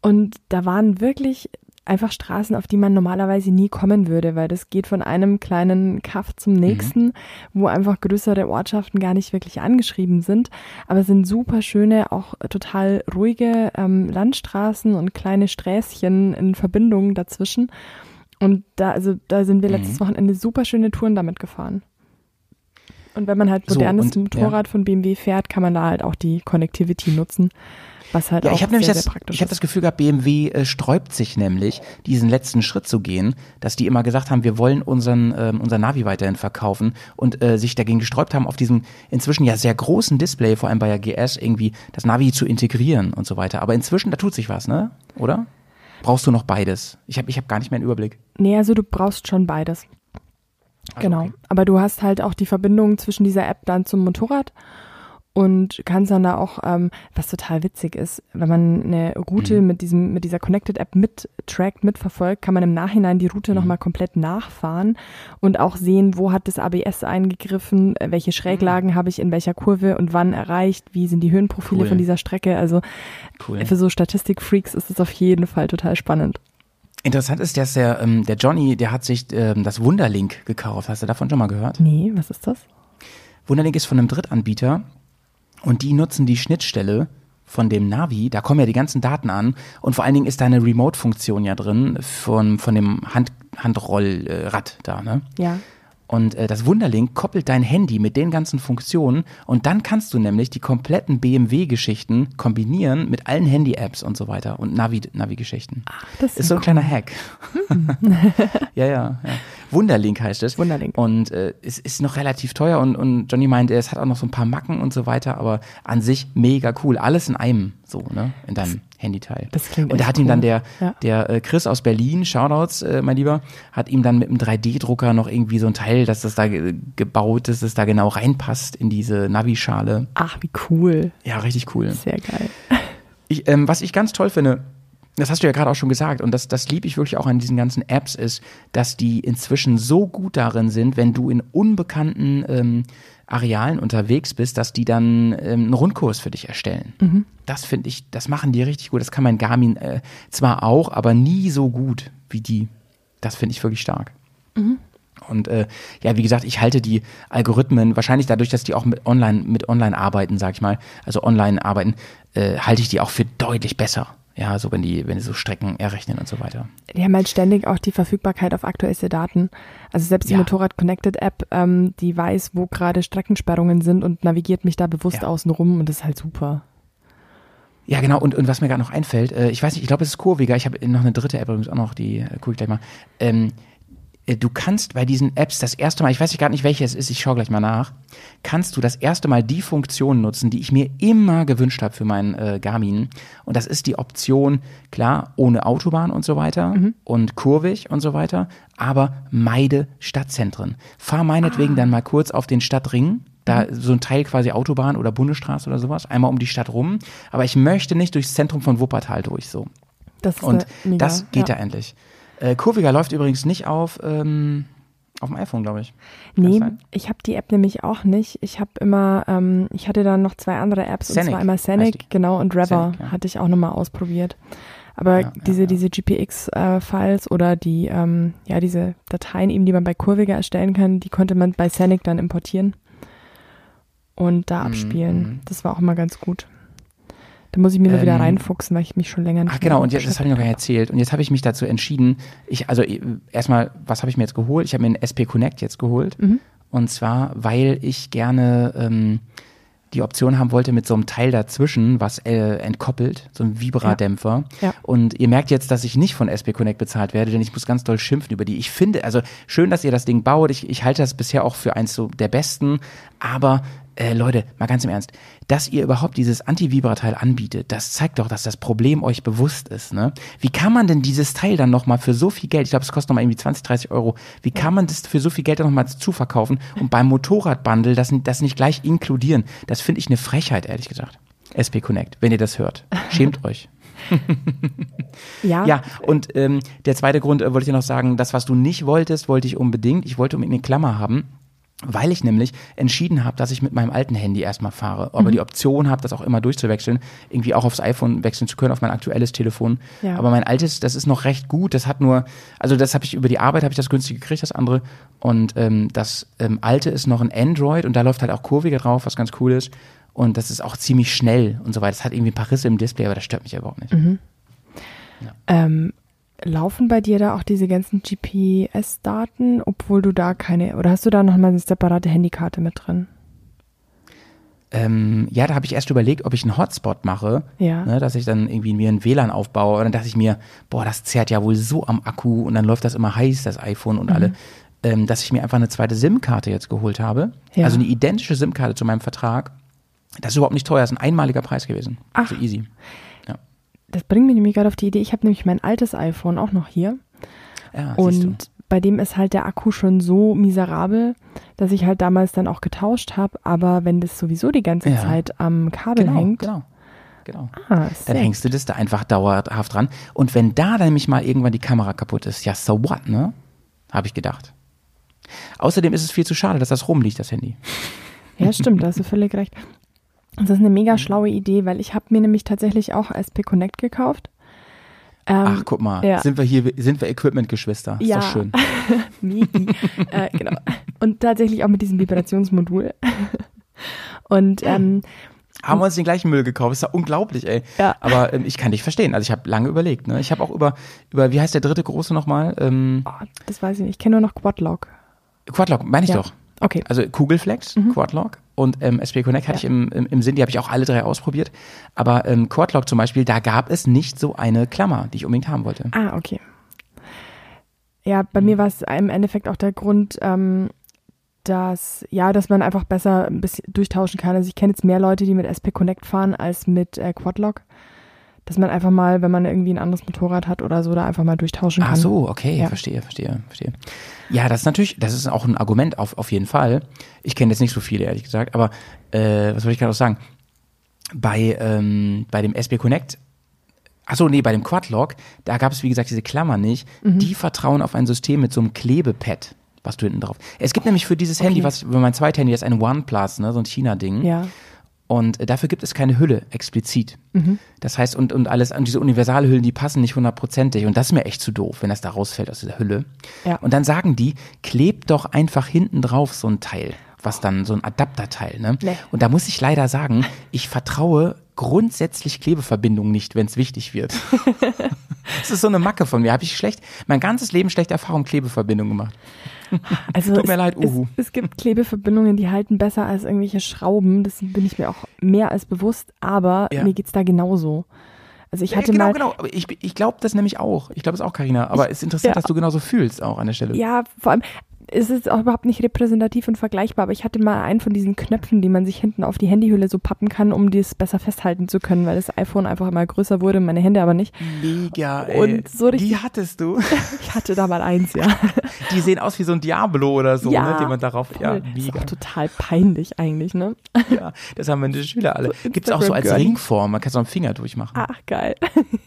und da waren wirklich einfach Straßen, auf die man normalerweise nie kommen würde, weil das geht von einem kleinen Kaff zum nächsten, wo einfach größere Ortschaften gar nicht wirklich angeschrieben sind, aber es sind super schöne, auch total ruhige ähm, Landstraßen und kleine Sträßchen in Verbindungen dazwischen. Und da, also, da sind wir Mhm. letztes Wochenende super schöne Touren damit gefahren. Und wenn man halt So, modernes und- Motorrad von BMW fährt, kann man da halt auch die Connectivity nutzen. Was halt Ja, auch ich habe nämlich sehr, das, sehr praktisch ich habe das Gefühl gehabt, BMW äh, sträubt sich nämlich, diesen letzten Schritt zu gehen, dass die immer gesagt haben, wir wollen unseren, ähm, unser Navi weiterhin verkaufen und äh, sich dagegen gesträubt haben, auf diesem inzwischen ja sehr großen Display, vor allem bei der GS, irgendwie das Navi zu integrieren und so weiter. Aber inzwischen, da tut sich was, ne? Oder? Brauchst du noch beides? Ich habe ich hab gar nicht mehr einen Überblick. Nee, also du brauchst schon beides. Also, Genau. okay. Aber du hast halt auch die Verbindung zwischen dieser App dann zum Motorrad und kannst dann da auch, ähm, was total witzig ist, wenn man eine Route Mhm. mit diesem, mit dieser Connected App mittrackt, mitverfolgt, kann man im Nachhinein die Route Mhm. nochmal komplett nachfahren und auch sehen, wo hat das ABS eingegriffen, welche Schräglagen habe ich in welcher Kurve und wann erreicht, wie sind die Höhenprofile Cool. von dieser Strecke. Also Cool. für so Statistikfreaks ist es auf jeden Fall total spannend. Interessant ist, dass der, ähm, der Johnny, der hat sich ähm, das Wunderlink gekauft. Hast du davon schon mal gehört? Nee, was ist das? Wunderlink ist von einem Drittanbieter und die nutzen die Schnittstelle von dem Navi, da kommen ja die ganzen Daten an und vor allen Dingen ist da eine Remote-Funktion ja drin von, von dem Hand, Handrollrad da, ne? Ja. Und äh, das Wunderlink koppelt dein Handy mit den ganzen Funktionen und dann kannst du nämlich die kompletten BMW-Geschichten kombinieren mit allen Handy-Apps und so weiter und Navi- Navi-Geschichten. Das ist so ein kleiner Hack. (laughs) (laughs) ja, ja, ja. Wunderlink heißt es. Wunderlink. Und äh, es ist noch relativ teuer und, und Johnny meint, es hat auch noch so ein paar Macken und so weiter, aber an sich mega cool. Alles in einem, so, ne? In deinem Handyteil. das klingt und da hat ihm dann der, Ja. der äh, Chris aus Berlin, Shoutouts, äh, mein Lieber, hat ihm dann mit einem 3D-Drucker noch irgendwie so ein Teil, dass das da ge gebaut ist, dass es da genau reinpasst in diese Navi-Schale. Ach, wie cool. Ja, richtig cool. Sehr geil. Ich, ähm, was ich ganz toll finde, das hast du ja gerade auch schon gesagt, und das, das liebe ich wirklich auch an diesen ganzen Apps, ist, dass die inzwischen so gut darin sind, wenn du in unbekannten ähm, Arealen unterwegs bist, dass die dann ähm, einen Rundkurs für dich erstellen. Das finde ich, das machen die richtig gut. Das kann mein Garmin äh, zwar auch, aber nie so gut wie die. Das finde ich wirklich stark. Und äh, ja, wie gesagt, ich halte die Algorithmen, wahrscheinlich dadurch, dass die auch mit online, mit online arbeiten, sag ich mal, also online arbeiten, äh, halte ich die auch für deutlich besser. Ja, so wenn die, wenn die so Strecken errechnen und so weiter. Die haben halt ständig auch die Verfügbarkeit auf aktuellste Daten. Also selbst die Ja. Motorrad Connected App, ähm, die weiß, wo gerade Streckensperrungen sind und navigiert mich da bewusst Ja. außen rum und das ist halt super. Ja, genau, und, und was mir gerade noch einfällt, äh, ich weiß nicht, ich glaube, es ist Kurviga, ich habe noch eine dritte App übrigens auch noch, die äh, gucke ich gleich mal. Ähm, äh, du kannst bei diesen Apps das erste Mal, ich weiß gar nicht, welche es ist, ich schaue gleich mal nach, kannst du das erste Mal die Funktion nutzen, die ich mir immer gewünscht habe für meinen äh, Garmin. Und das ist die Option, klar, ohne Autobahn und so weiter und kurvig und so weiter, aber meide Stadtzentren. Fahr meinetwegen dann mal kurz auf den Stadtring. Da so ein Teil quasi Autobahn oder Bundesstraße oder sowas, einmal um die Stadt rum. Aber ich möchte nicht durchs Zentrum von Wuppertal durch so. Das ist Und äh, mega, das geht ja. ja endlich. Äh, Kurviga läuft übrigens nicht auf, ähm, auf dem iPhone, glaube ich. Kann Nee, ich habe die App nämlich auch nicht. Ich habe immer, ähm, ich hatte dann noch zwei andere Apps Scenic und zwar einmal Scenic, genau, und Rever ja. hatte ich auch nochmal ausprobiert. Aber Ja, diese, ja. diese GPX-Files oder die, ähm, ja, diese Dateien eben, die man bei Kurviga erstellen kann, die konnte man bei Scenic dann importieren und da Mhm, abspielen. mhm. Das war auch immer ganz gut. Da muss ich mir nur wieder Ähm, reinfuchsen, weil ich mich schon länger nicht Ach genau, und jetzt, das habe ich noch gar nicht erzählt. Und jetzt habe ich mich dazu entschieden, ich, also äh, erstmal, was habe ich mir jetzt geholt? Ich habe mir einen SP Connect jetzt geholt. Mhm. Und zwar, weil ich gerne ähm, die Option haben wollte mit so einem Teil dazwischen, was äh, entkoppelt, so ein Vibradämpfer. Ja. Und ihr merkt jetzt, dass ich nicht von SP Connect bezahlt werde, denn ich muss ganz doll schimpfen über die. Ich finde, also schön, dass ihr das Ding baut. Ich, ich halte das bisher auch für eins so der besten. Aber äh, Leute, mal ganz im Ernst, dass ihr überhaupt dieses Anti-Vibra-Teil anbietet, das zeigt doch, dass das Problem euch bewusst ist. Ne? Wie kann man denn dieses Teil dann nochmal für so viel Geld, ich glaube, es kostet nochmal irgendwie 20, 30 Euro, wie kann man das für so viel Geld dann nochmal zuverkaufen und beim Motorradbundle das, das nicht gleich inkludieren? Das finde ich eine Frechheit, ehrlich gesagt. SP Connect, wenn ihr das hört. Schämt (laughs) euch. Ja, Ja, und ähm, der zweite Grund äh, wollte ich dir noch sagen, das, was du nicht wolltest, wollte ich unbedingt. Ich wollte unbedingt eine Klammer haben. Weil ich nämlich entschieden habe, dass ich mit meinem alten Handy erstmal fahre, aber die Option habe, das auch immer durchzuwechseln, irgendwie auch aufs iPhone wechseln zu können, auf mein aktuelles Telefon. Ja. Aber mein altes, das ist noch recht gut. Das hat nur, also das habe ich über die Arbeit habe ich das günstig gekriegt, das andere. Und ähm, das ähm, alte ist noch ein Android und da läuft halt auch Kurviger drauf, was ganz cool ist. Und das ist auch ziemlich schnell und so weiter. Das hat irgendwie ein paar Risse im Display, aber das stört mich ja überhaupt nicht. Ähm, laufen bei dir da auch diese ganzen GPS-Daten, obwohl du da keine, oder hast du da nochmal eine separate Handykarte mit drin? ähm, ja, da habe ich erst überlegt, ob ich einen Hotspot mache, Ja. ne, dass ich dann irgendwie mir einen WLAN aufbaue. Und dann dachte ich mir, boah, das zerrt ja wohl so am Akku und dann läuft das immer heiß, das iPhone und alle, ähm, dass ich mir einfach eine zweite SIM-Karte jetzt geholt habe. Ja. Also eine identische SIM-Karte zu meinem Vertrag. Das ist überhaupt nicht teuer, das ist ein einmaliger Preis gewesen. Ach. So easy. Das bringt mich nämlich gerade auf die Idee, ich habe nämlich mein altes iPhone auch noch hier. Ja. Und bei dem ist halt der Akku schon so miserabel, dass ich halt damals dann auch getauscht habe. Aber wenn das sowieso die ganze Ja. Zeit am Kabel genau, hängt, genau, genau. ah, Dann hängst du das da einfach dauerhaft dran. Und wenn da dann nämlich mal irgendwann die Kamera kaputt ist, ja, so what, ne? Habe ich gedacht. Außerdem ist es viel zu schade, dass das rumliegt, das Handy. Ja, stimmt, da hast du völlig recht. Das ist eine mega schlaue Idee, weil ich habe mir nämlich tatsächlich auch SP Connect gekauft. Ähm, Ach, guck mal, ja. sind wir hier, sind wir Equipment-Geschwister. Ist Ja. doch schön. (laughs) Äh, genau. Und tatsächlich auch mit diesem Vibrationsmodul. (laughs) Und ähm, Haben wir uns den gleichen Müll gekauft, ist ja unglaublich, ey. Ja. Aber ähm, ich kann dich verstehen. Also ich habe lange überlegt, ne? Ich habe auch über, über, wie heißt der dritte große nochmal? Ähm, oh, das weiß ich nicht, ich kenne nur noch Quadlock. Quadlock, meine ich Ja. doch. Okay. Also Kugelflex, Quadlock und ähm, SP Connect hatte Ja. ich im, im, im Sinn, die habe ich auch alle drei ausprobiert. Aber ähm, Quadlock zum Beispiel, da gab es nicht so eine Klammer, die ich unbedingt haben wollte. Ah, okay. Ja, bei mir war es im Endeffekt auch der Grund, ähm, dass, ja, dass man einfach besser ein bisschen durchtauschen kann. Also ich kenne jetzt mehr Leute, die mit SP Connect fahren als mit äh, Quadlock. Dass man einfach mal, wenn man irgendwie ein anderes Motorrad hat oder so, da einfach mal durchtauschen kann. Ach so, okay, Ja. verstehe, verstehe, verstehe. Ja, das ist natürlich, das ist auch ein Argument auf, auf jeden Fall. Ich kenne jetzt nicht so viele, ehrlich gesagt, aber äh, was soll ich gerade auch sagen? Bei, ähm, bei dem SB Connect, ach so, nee, bei dem Quadlock, da gab es, wie gesagt, diese Klammer nicht. Mhm. Die vertrauen auf ein System mit so einem Klebepad, was du hinten drauf. Es gibt nämlich für dieses Handy, Okay. was, für mein zweites Handy, das ist ein OnePlus, ne, so ein China-Ding. Ja. Und dafür gibt es keine Hülle explizit. Mhm. Das heißt, und, und alles, und diese Universalhüllen, die passen nicht hundertprozentig. Und das ist mir echt zu doof, wenn das da rausfällt aus dieser Hülle. Ja. Und dann sagen die, klebt doch einfach hinten drauf so ein Teil, was dann so ein Adapterteil, ne? Nee. Und da muss ich leider sagen, ich vertraue grundsätzlich Klebeverbindungen nicht, wenn es wichtig wird. (laughs) das ist so eine Macke von mir. Habe ich schlecht, mein ganzes Leben schlechte Erfahrung Klebeverbindungen gemacht. (laughs) Also Tut mir es, leid, Uhu. Es, es gibt Klebeverbindungen, die halten besser als irgendwelche Schrauben. Das bin ich mir auch mehr als bewusst. Aber Ja. mir geht's da genauso. Also ich hatte genau, mal, genau. Ich, ich glaube das nämlich auch. Ich glaube es auch, Karina. Aber es ist interessant, ja. dass du genauso fühlst auch an der Stelle. Ja, vor allem, es ist auch überhaupt nicht repräsentativ und vergleichbar, aber ich hatte mal einen von diesen Knöpfen, die man sich hinten auf die Handyhülle so pappen kann, um das besser festhalten zu können, weil das iPhone einfach immer größer wurde, meine Hände aber nicht. Mega, ey. Und so richtig- Die hattest du. (laughs) Ich hatte da mal eins, ja. (laughs) Die sehen aus wie so ein Diablo oder so, Ja, ne, den man darauf. Ja, Voll. ist mega. auch total peinlich eigentlich, ne? Ja, das haben meine (laughs) Schüler alle. Gibt's auch so als Instagram-Girly. Ringform, man kann so einen Finger durchmachen. Ach, geil.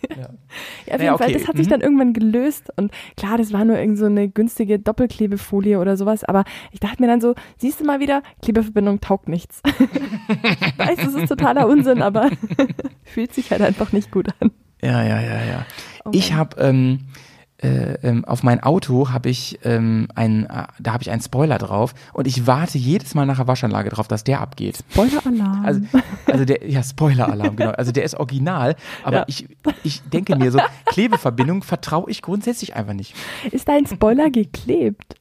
Ja. Ja, auf Naja, jeden Fall, okay. das hat sich Mhm. dann irgendwann gelöst und klar, das war nur irgend so eine günstige Doppelklebefolie oder sowas, aber ich dachte mir dann so, siehst du mal wieder, Klebeverbindung taugt nichts. (laughs) ich weiß, das ist totaler Unsinn, aber (laughs) fühlt sich halt einfach nicht gut an. Ja, ja, ja, ja. Oh ich habe ähm, äh, ähm, auf mein Auto habe ich ähm, ein, äh, da habe ich einen Spoiler drauf und ich warte jedes Mal nach der Waschanlage drauf, dass der abgeht. Spoiler-Alarm. Also, also der, ja, Spoiler-Alarm, genau. Also der ist original, aber Ja. ich, ich denke mir so, Klebeverbindung vertraue ich grundsätzlich einfach nicht. ist dein Spoiler geklebt?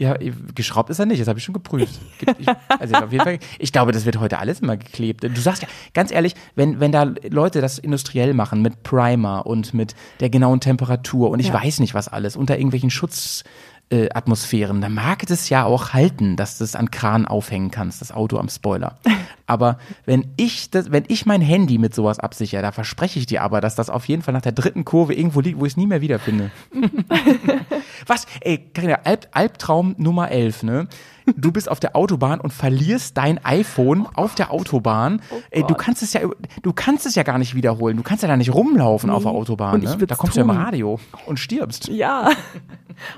Ja, geschraubt ist er nicht, das habe ich schon geprüft. Ich, also auf jeden Fall, ich glaube, das wird heute alles immer geklebt. Du sagst ja, ganz ehrlich, wenn, wenn da Leute das industriell machen mit Primer und mit der genauen Temperatur und ich Ja. weiß nicht was alles, unter irgendwelchen Schutzatmosphären, äh, dann mag das ja auch halten, dass du es an Kran aufhängen kannst, das Auto am Spoiler. Aber wenn ich das, wenn ich mein Handy mit sowas absichere, da verspreche ich dir aber, dass das auf jeden Fall nach der dritten Kurve irgendwo liegt, wo ich es nie mehr wiederfinde. (laughs) Was? Ey, Carina, Alb, Albtraum Nummer 11, ne? Du bist auf der Autobahn und verlierst dein iPhone auf der Autobahn. Ey, du kannst es ja, du kannst es ja gar nicht wiederholen. Du kannst ja da nicht rumlaufen auf der Nee. Autobahn. Ne? Da kommst du ja im tun. Radio und stirbst. Ja. (laughs)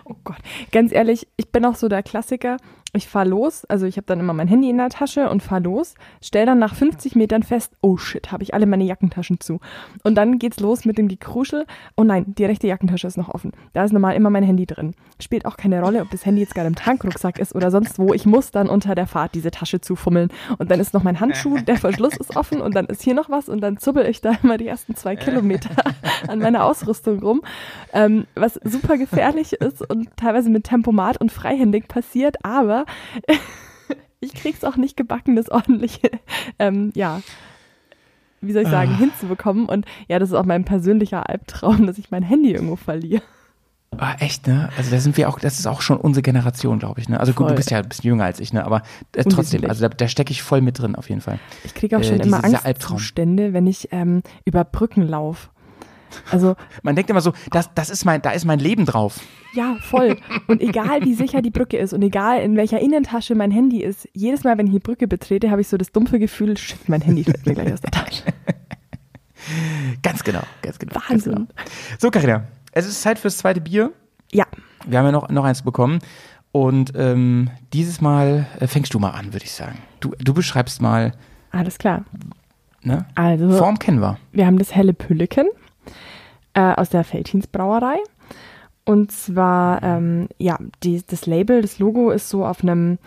Oh Gott. Ganz ehrlich, ich bin auch so der Klassiker. Ich fahr los, also ich habe dann immer mein Handy in der Tasche und fahr los, stell dann nach 50 Metern fest, oh shit, habe ich alle meine Jackentaschen zu. Und dann geht's los mit dem Gekruschel. Oh nein, die rechte Jackentasche ist noch offen. Da ist normal immer mein Handy drin. Spielt auch keine Rolle, ob das Handy jetzt gerade im Tankrucksack ist oder sonst wo. Ich muss dann unter der Fahrt diese Tasche zufummeln. Und dann ist noch mein Handschuh, der Verschluss ist offen und dann ist hier noch was und dann zuppel ich da immer die ersten zwei Kilometer an meiner Ausrüstung rum. Ähm, was super gefährlich ist und teilweise mit Tempomat und freihändig passiert, aber ich krieg's auch nicht gebacken, das ordentliche, ähm, ja, wie soll ich sagen, Ah. hinzubekommen. Und ja, das ist auch mein persönlicher Albtraum, dass ich mein Handy irgendwo verliere. Ah, echt, ne? Also da sind wir auch, das ist auch schon unsere Generation, glaube ich, ne? Also gut, Voll. du bist ja ein bisschen jünger als ich, ne? Aber äh, trotzdem, also da, da stecke ich voll mit drin, auf jeden Fall. Ich kriege auch Äh, schon immer diese- Albtraum. Angstzustände, wenn ich ähm, über Brücken laufe. Also Man denkt immer so, das, das ist mein, da ist mein Leben drauf. Ja, voll. Und egal wie sicher die Brücke ist und egal in welcher Innentasche mein Handy ist, jedes Mal, wenn ich die Brücke betrete, habe ich so das dumpfe Gefühl, shit, mein Handy fällt mir gleich aus der Tasche. (laughs) Ganz genau, ganz genau. Ganz Wahnsinn. genau. So, Carina, es ist Zeit fürs zweite Bier. Ja, Wir haben ja noch, noch eins bekommen. Und ähm, dieses Mal äh, fängst du mal an, würde ich sagen. Du, du beschreibst mal, alles klar. ne? Also, Form kennen wir. wir haben das helle Pülleken äh, aus der Feltins Brauerei. Und zwar, ähm, ja, die, das Label, das Logo ist so auf einem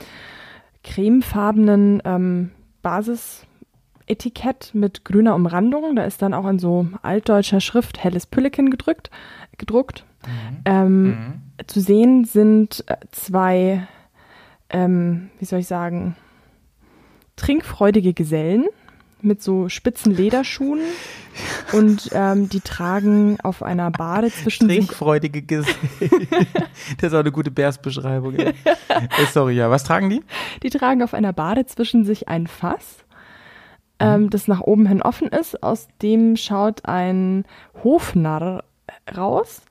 cremefarbenen ähm, Basisetikett mit grüner Umrandung. Da ist dann auch in so altdeutscher Schrift helles Pülleken gedrückt, gedruckt. Ähm, Zu sehen sind äh, zwei, ähm, wie soll ich sagen, trinkfreudige Gesellen mit so spitzen Lederschuhen und ähm, die tragen auf einer Bade zwischen sich Trinkfreudige Gesellen. (laughs) das ist auch eine gute Bärsbeschreibung. ey. (laughs) äh, sorry, ja. Was tragen die? Die tragen auf einer Bade zwischen sich ein Fass, ähm, das nach oben hin offen ist. Aus dem schaut ein Hofnarr raus,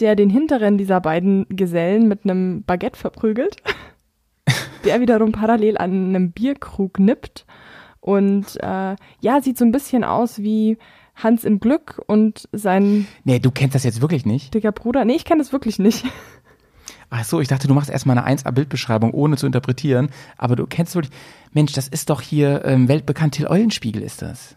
der den hinteren dieser beiden Gesellen mit einem Baguette verprügelt, (laughs) der wiederum parallel an einem Bierkrug nippt. Und äh, ja, sieht so ein bisschen aus wie Hans im Glück und sein Nee, du kennst das jetzt wirklich nicht. dicker Bruder. Nee, ich kenne das wirklich nicht. Ach so, ich dachte, du machst erstmal eine 1A-Bildbeschreibung, ohne zu interpretieren. Aber du kennst wirklich. Mensch, das ist doch hier ähm, weltbekannt. Till Eulenspiegel ist das.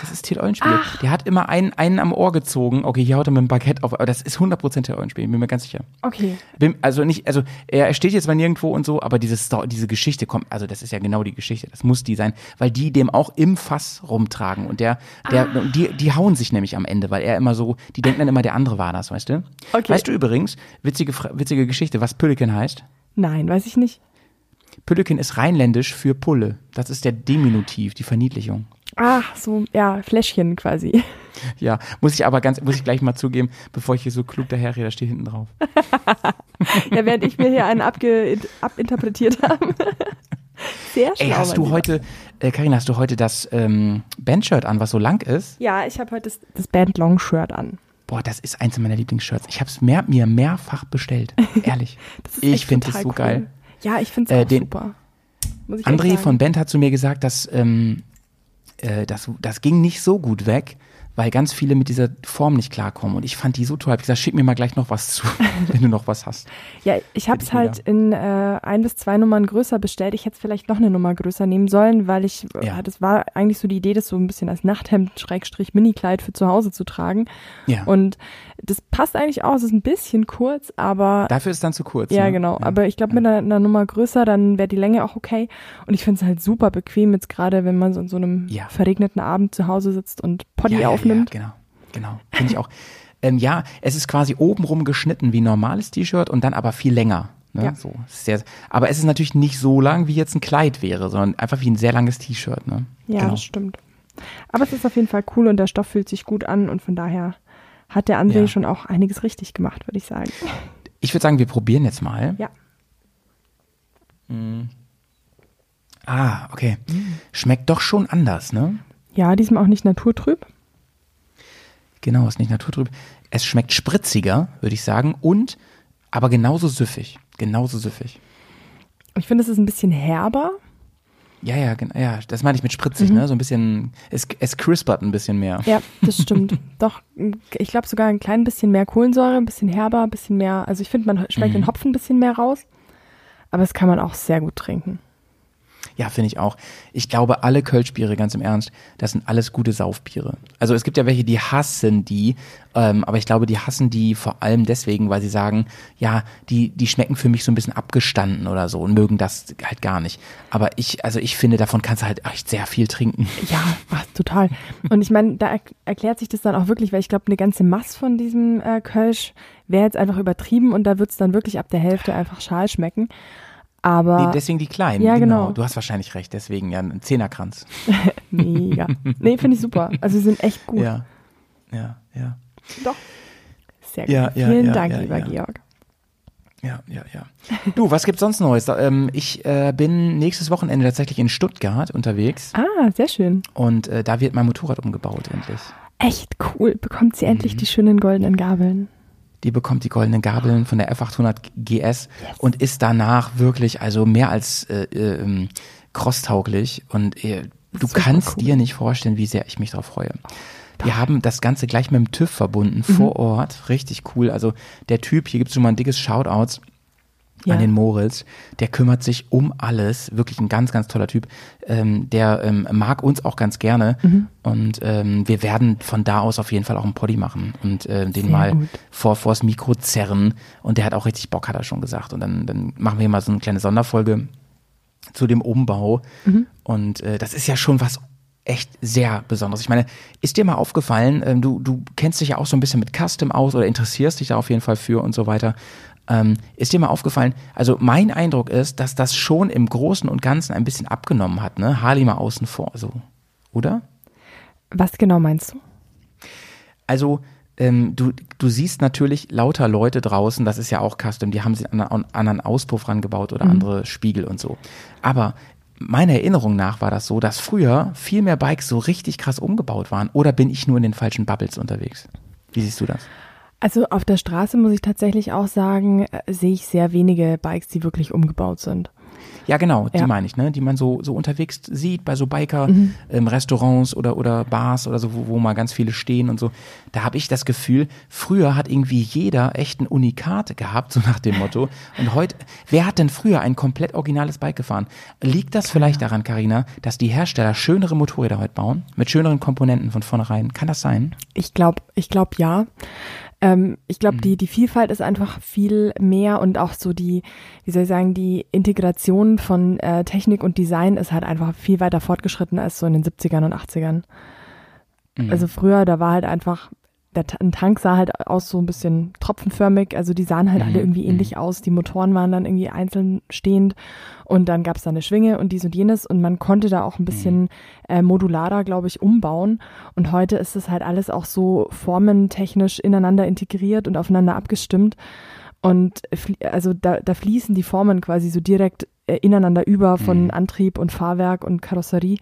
Das ist Till Eulenspiegel. Der hat immer einen, einen am Ohr gezogen. Okay, hier haut er mit dem Baguette auf. Aber das ist 100% Till Eulenspiegel, bin mir ganz sicher. Okay. Bin, also nicht, also er steht jetzt mal nirgendwo und so, aber diese, Sto diese Geschichte kommt, also das ist ja genau die Geschichte, das muss die sein, weil die dem auch im Fass rumtragen und der, der, Ah. die, die hauen sich nämlich am Ende, weil er immer so, die denken dann immer, der andere war das, weißt du? Okay. Weißt du übrigens, witzige, witzige Geschichte, was Pülleken heißt? Nein, weiß ich nicht. Pülleken ist rheinländisch für Pulle. Das ist der Diminutiv, die Verniedlichung. Ach, so, ja, Fläschchen quasi. Ja, muss ich aber ganz, muss ich gleich mal zugeben, bevor ich hier so klug daherrede, da steht hinten drauf. (laughs) Ja, während ich mir hier einen abge abinterpretiert habe. Sehr schlau. Ey, hast du heute, äh, Karin, hast du heute das ähm, Bandshirt an, was so lang ist? Ja, ich habe heute das, das Band Long Shirt an. Boah, das ist eins meiner Lieblingsshirts. Ich habe es mehr, mir mehrfach bestellt. (laughs) Ehrlich. Ich finde es so cool. geil. Ja, ich finde es Äh, auch den- super. Muss ich André von Band hat zu mir gesagt, dass ähm, äh, das, das ging nicht so gut weg, weil ganz viele mit dieser Form nicht klarkommen. Und ich fand die so toll. Hab gesagt, schick mir mal gleich noch was (laughs) zu, wenn du noch was hast. Ja, ich habe es ich halt in äh, ein bis zwei Nummern größer bestellt. Ich hätte es vielleicht noch eine Nummer größer nehmen sollen, weil ich, Ja. äh, das war eigentlich so die Idee, das so ein bisschen als Nachthemd, Schrägstrich, Minikleid für zu Hause zu tragen. Ja. Und das passt eigentlich auch. Es ist ein bisschen kurz, aber Dafür ist es dann zu kurz. Ja, ne? genau. Aber ich glaube, mit einer, einer Nummer größer, dann wäre die Länge auch okay. Und ich finde es halt super bequem, jetzt gerade, wenn man so in so einem Ja. verregneten Abend zu Hause sitzt und Poddy ja, ja, aufnimmt. Ja, genau, genau. Finde ich auch. ähm, ja, es ist quasi obenrum geschnitten wie ein normales T-Shirt und dann aber viel länger. Ne? Ja. So, sehr, aber es ist natürlich nicht so lang, wie jetzt ein Kleid wäre, sondern einfach wie ein sehr langes T-Shirt. Ne? Ja, genau. das stimmt. Aber es ist auf jeden Fall cool und der Stoff fühlt sich gut an und von daher hat der André Ja. schon auch einiges richtig gemacht, würde ich sagen. Ich würde sagen, wir probieren jetzt mal. Ja. Ah, okay. Schmeckt doch schon anders, ne? Ja, diesmal auch nicht naturtrüb. Genau, ist nicht naturtrüb. Es schmeckt spritziger, würde ich sagen, und aber genauso süffig. Genauso süffig. Ich finde, es ist ein bisschen herber. Ja, ja, genau, ja, das meine ich mit spritzig, ne? So ein bisschen, es, es crispert ein bisschen mehr. Ja, das (laughs) stimmt. Doch, ich glaube sogar ein klein bisschen mehr Kohlensäure, ein bisschen herber, ein bisschen mehr. Also ich finde, man schmeckt Mhm. den Hopfen ein bisschen mehr raus. Aber das kann man auch sehr gut trinken. Ja, finde ich auch. Ich glaube, alle Kölschbiere, ganz im Ernst, das sind alles gute Saufbiere. Also es gibt ja welche, die hassen die, ähm, aber ich glaube, die hassen die vor allem deswegen, weil sie sagen, ja, die, die schmecken für mich so ein bisschen abgestanden oder so und mögen das halt gar nicht. Aber ich, also ich finde, davon kannst du halt echt sehr viel trinken. Ja, ach, total. Und ich meine, da er erklärt sich das dann auch wirklich, weil ich glaube, eine ganze Mass von diesem äh, Kölsch wäre jetzt einfach übertrieben und da wird's dann wirklich ab der Hälfte einfach schal schmecken. Aber Nee, deswegen die kleinen. Ja, genau. Du hast wahrscheinlich recht, deswegen ja ein Zehnerkranz. (laughs) mega. Nee, finde ich super. Also sie sind echt gut. Ja, ja, ja. Doch. Sehr gut. Ja, ja, Vielen ja, Dank, ja, lieber. Georg. Ja, ja, ja. Du, was gibt's sonst Neues? Ähm, ich äh, bin nächstes Wochenende tatsächlich in Stuttgart unterwegs Ah, sehr schön. und äh, da wird mein Motorrad umgebaut endlich. Echt cool. Bekommt sie Mhm. endlich die schönen goldenen Gabeln. Die bekommt die goldenen Gabeln von der F800 GS und ist danach wirklich also mehr als äh, äh, ähm, crosstauglich und äh, du kannst cool. dir nicht vorstellen, wie sehr ich mich darauf freue. Wir haben das Ganze gleich mit dem TÜV verbunden, vor Ort, richtig cool. Also der Typ, hier gibt's schon mal ein dickes Shoutouts Ja. an den Moritz, der kümmert sich um alles, wirklich ein ganz, ganz toller Typ. Ähm, der ähm, mag uns auch ganz gerne Mhm. und ähm, wir werden von da aus auf jeden Fall auch einen Poddy machen und äh, den Sehr mal gut. vor vors Mikro zerren und der hat auch richtig Bock, hat er schon gesagt. Und dann, dann machen wir mal so eine kleine Sonderfolge zu dem Umbau Mhm. und äh, das ist ja schon was echt sehr Besonderes. Ich meine, ist dir mal aufgefallen, ähm, du, du kennst dich ja auch so ein bisschen mit Custom aus oder interessierst dich da auf jeden Fall für und so weiter. Ähm, ist dir mal aufgefallen, also mein Eindruck ist, dass das schon im Großen und Ganzen ein bisschen abgenommen hat, ne? Harley mal außen vor, so, oder? Was genau meinst du? Also, ähm, du, du siehst natürlich lauter Leute draußen, das ist ja auch Custom, die haben sich einen anderen, Auspuff rangebaut oder andere Spiegel und so. Aber meiner Erinnerung nach war das so, dass früher viel mehr Bikes so richtig krass umgebaut waren. Oder bin ich nur in den falschen Bubbles unterwegs? Wie siehst du das? Also auf der Straße muss ich tatsächlich auch sagen, äh, sehe ich sehr wenige Bikes, die wirklich umgebaut sind. Ja, genau, die Ja. meine ich, ne? Die man so, so unterwegs sieht bei so Biker, Mhm. ähm, Restaurants oder, oder Bars oder so, wo, wo mal ganz viele stehen und so. Da habe ich das Gefühl, früher hat irgendwie jeder echt ein Unikat gehabt, so nach dem Motto. Und heute, wer hat denn früher ein komplett originales Bike gefahren? Liegt das vielleicht daran, Karina, dass die Hersteller schönere Motorräder heute bauen? Mit schöneren Komponenten von vornherein? Kann das sein? Ich glaube, ich glaube ja. Ähm, ich Mhm. glaube, die, die Vielfalt ist einfach viel mehr und auch so die, wie soll ich sagen, die Integration von äh, Technik und Design ist halt einfach viel weiter fortgeschritten als so in den 70ern und 80ern. Mhm. Also früher, da war halt einfach, der Tank sah halt aus so ein bisschen tropfenförmig, also die sahen halt Mhm, alle irgendwie ähnlich aus. Die Motoren waren dann irgendwie einzeln stehend und dann gab es da eine Schwinge und dies und jenes und man konnte da auch ein bisschen äh, modularer, glaube ich, umbauen. Und heute ist es halt alles auch so formentechnisch ineinander integriert und aufeinander abgestimmt. Und also da, da fließen die Formen quasi so direkt ineinander über von Mhm. Antrieb und Fahrwerk und Karosserie,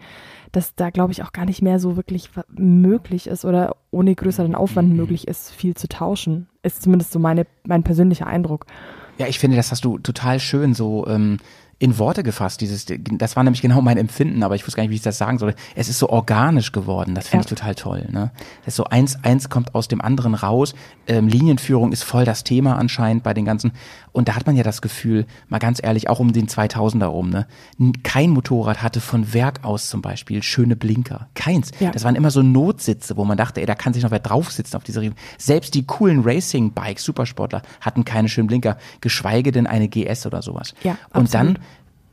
dass da, glaube ich, auch gar nicht mehr so wirklich möglich ist oder ohne größeren Aufwand Mhm. möglich ist, viel zu tauschen. Ist zumindest so meine, mein persönlicher Eindruck. Ja, ich finde, das hast du total schön so ähm, in Worte gefasst. Dieses, das war nämlich genau mein Empfinden, aber ich wusste gar nicht, wie ich das sagen soll. Es ist so organisch geworden. Das finde Ja. ich total toll. Ne? Das ist so eins, eins kommt aus dem anderen raus. Ähm, Linienführung ist voll das Thema anscheinend bei den ganzen. Und da hat man ja das Gefühl, mal ganz ehrlich, auch um den 2000er rum, ne? Kein Motorrad hatte von Werk aus zum Beispiel schöne Blinker. Keins. Ja. Das waren immer so Notsitze, wo man dachte, ey, da kann sich noch wer draufsitzen auf diese Riemen. Selbst die coolen Racing-Bikes, Supersportler, hatten keine schönen Blinker, geschweige denn eine GS oder sowas. Ja, Und absolut. dann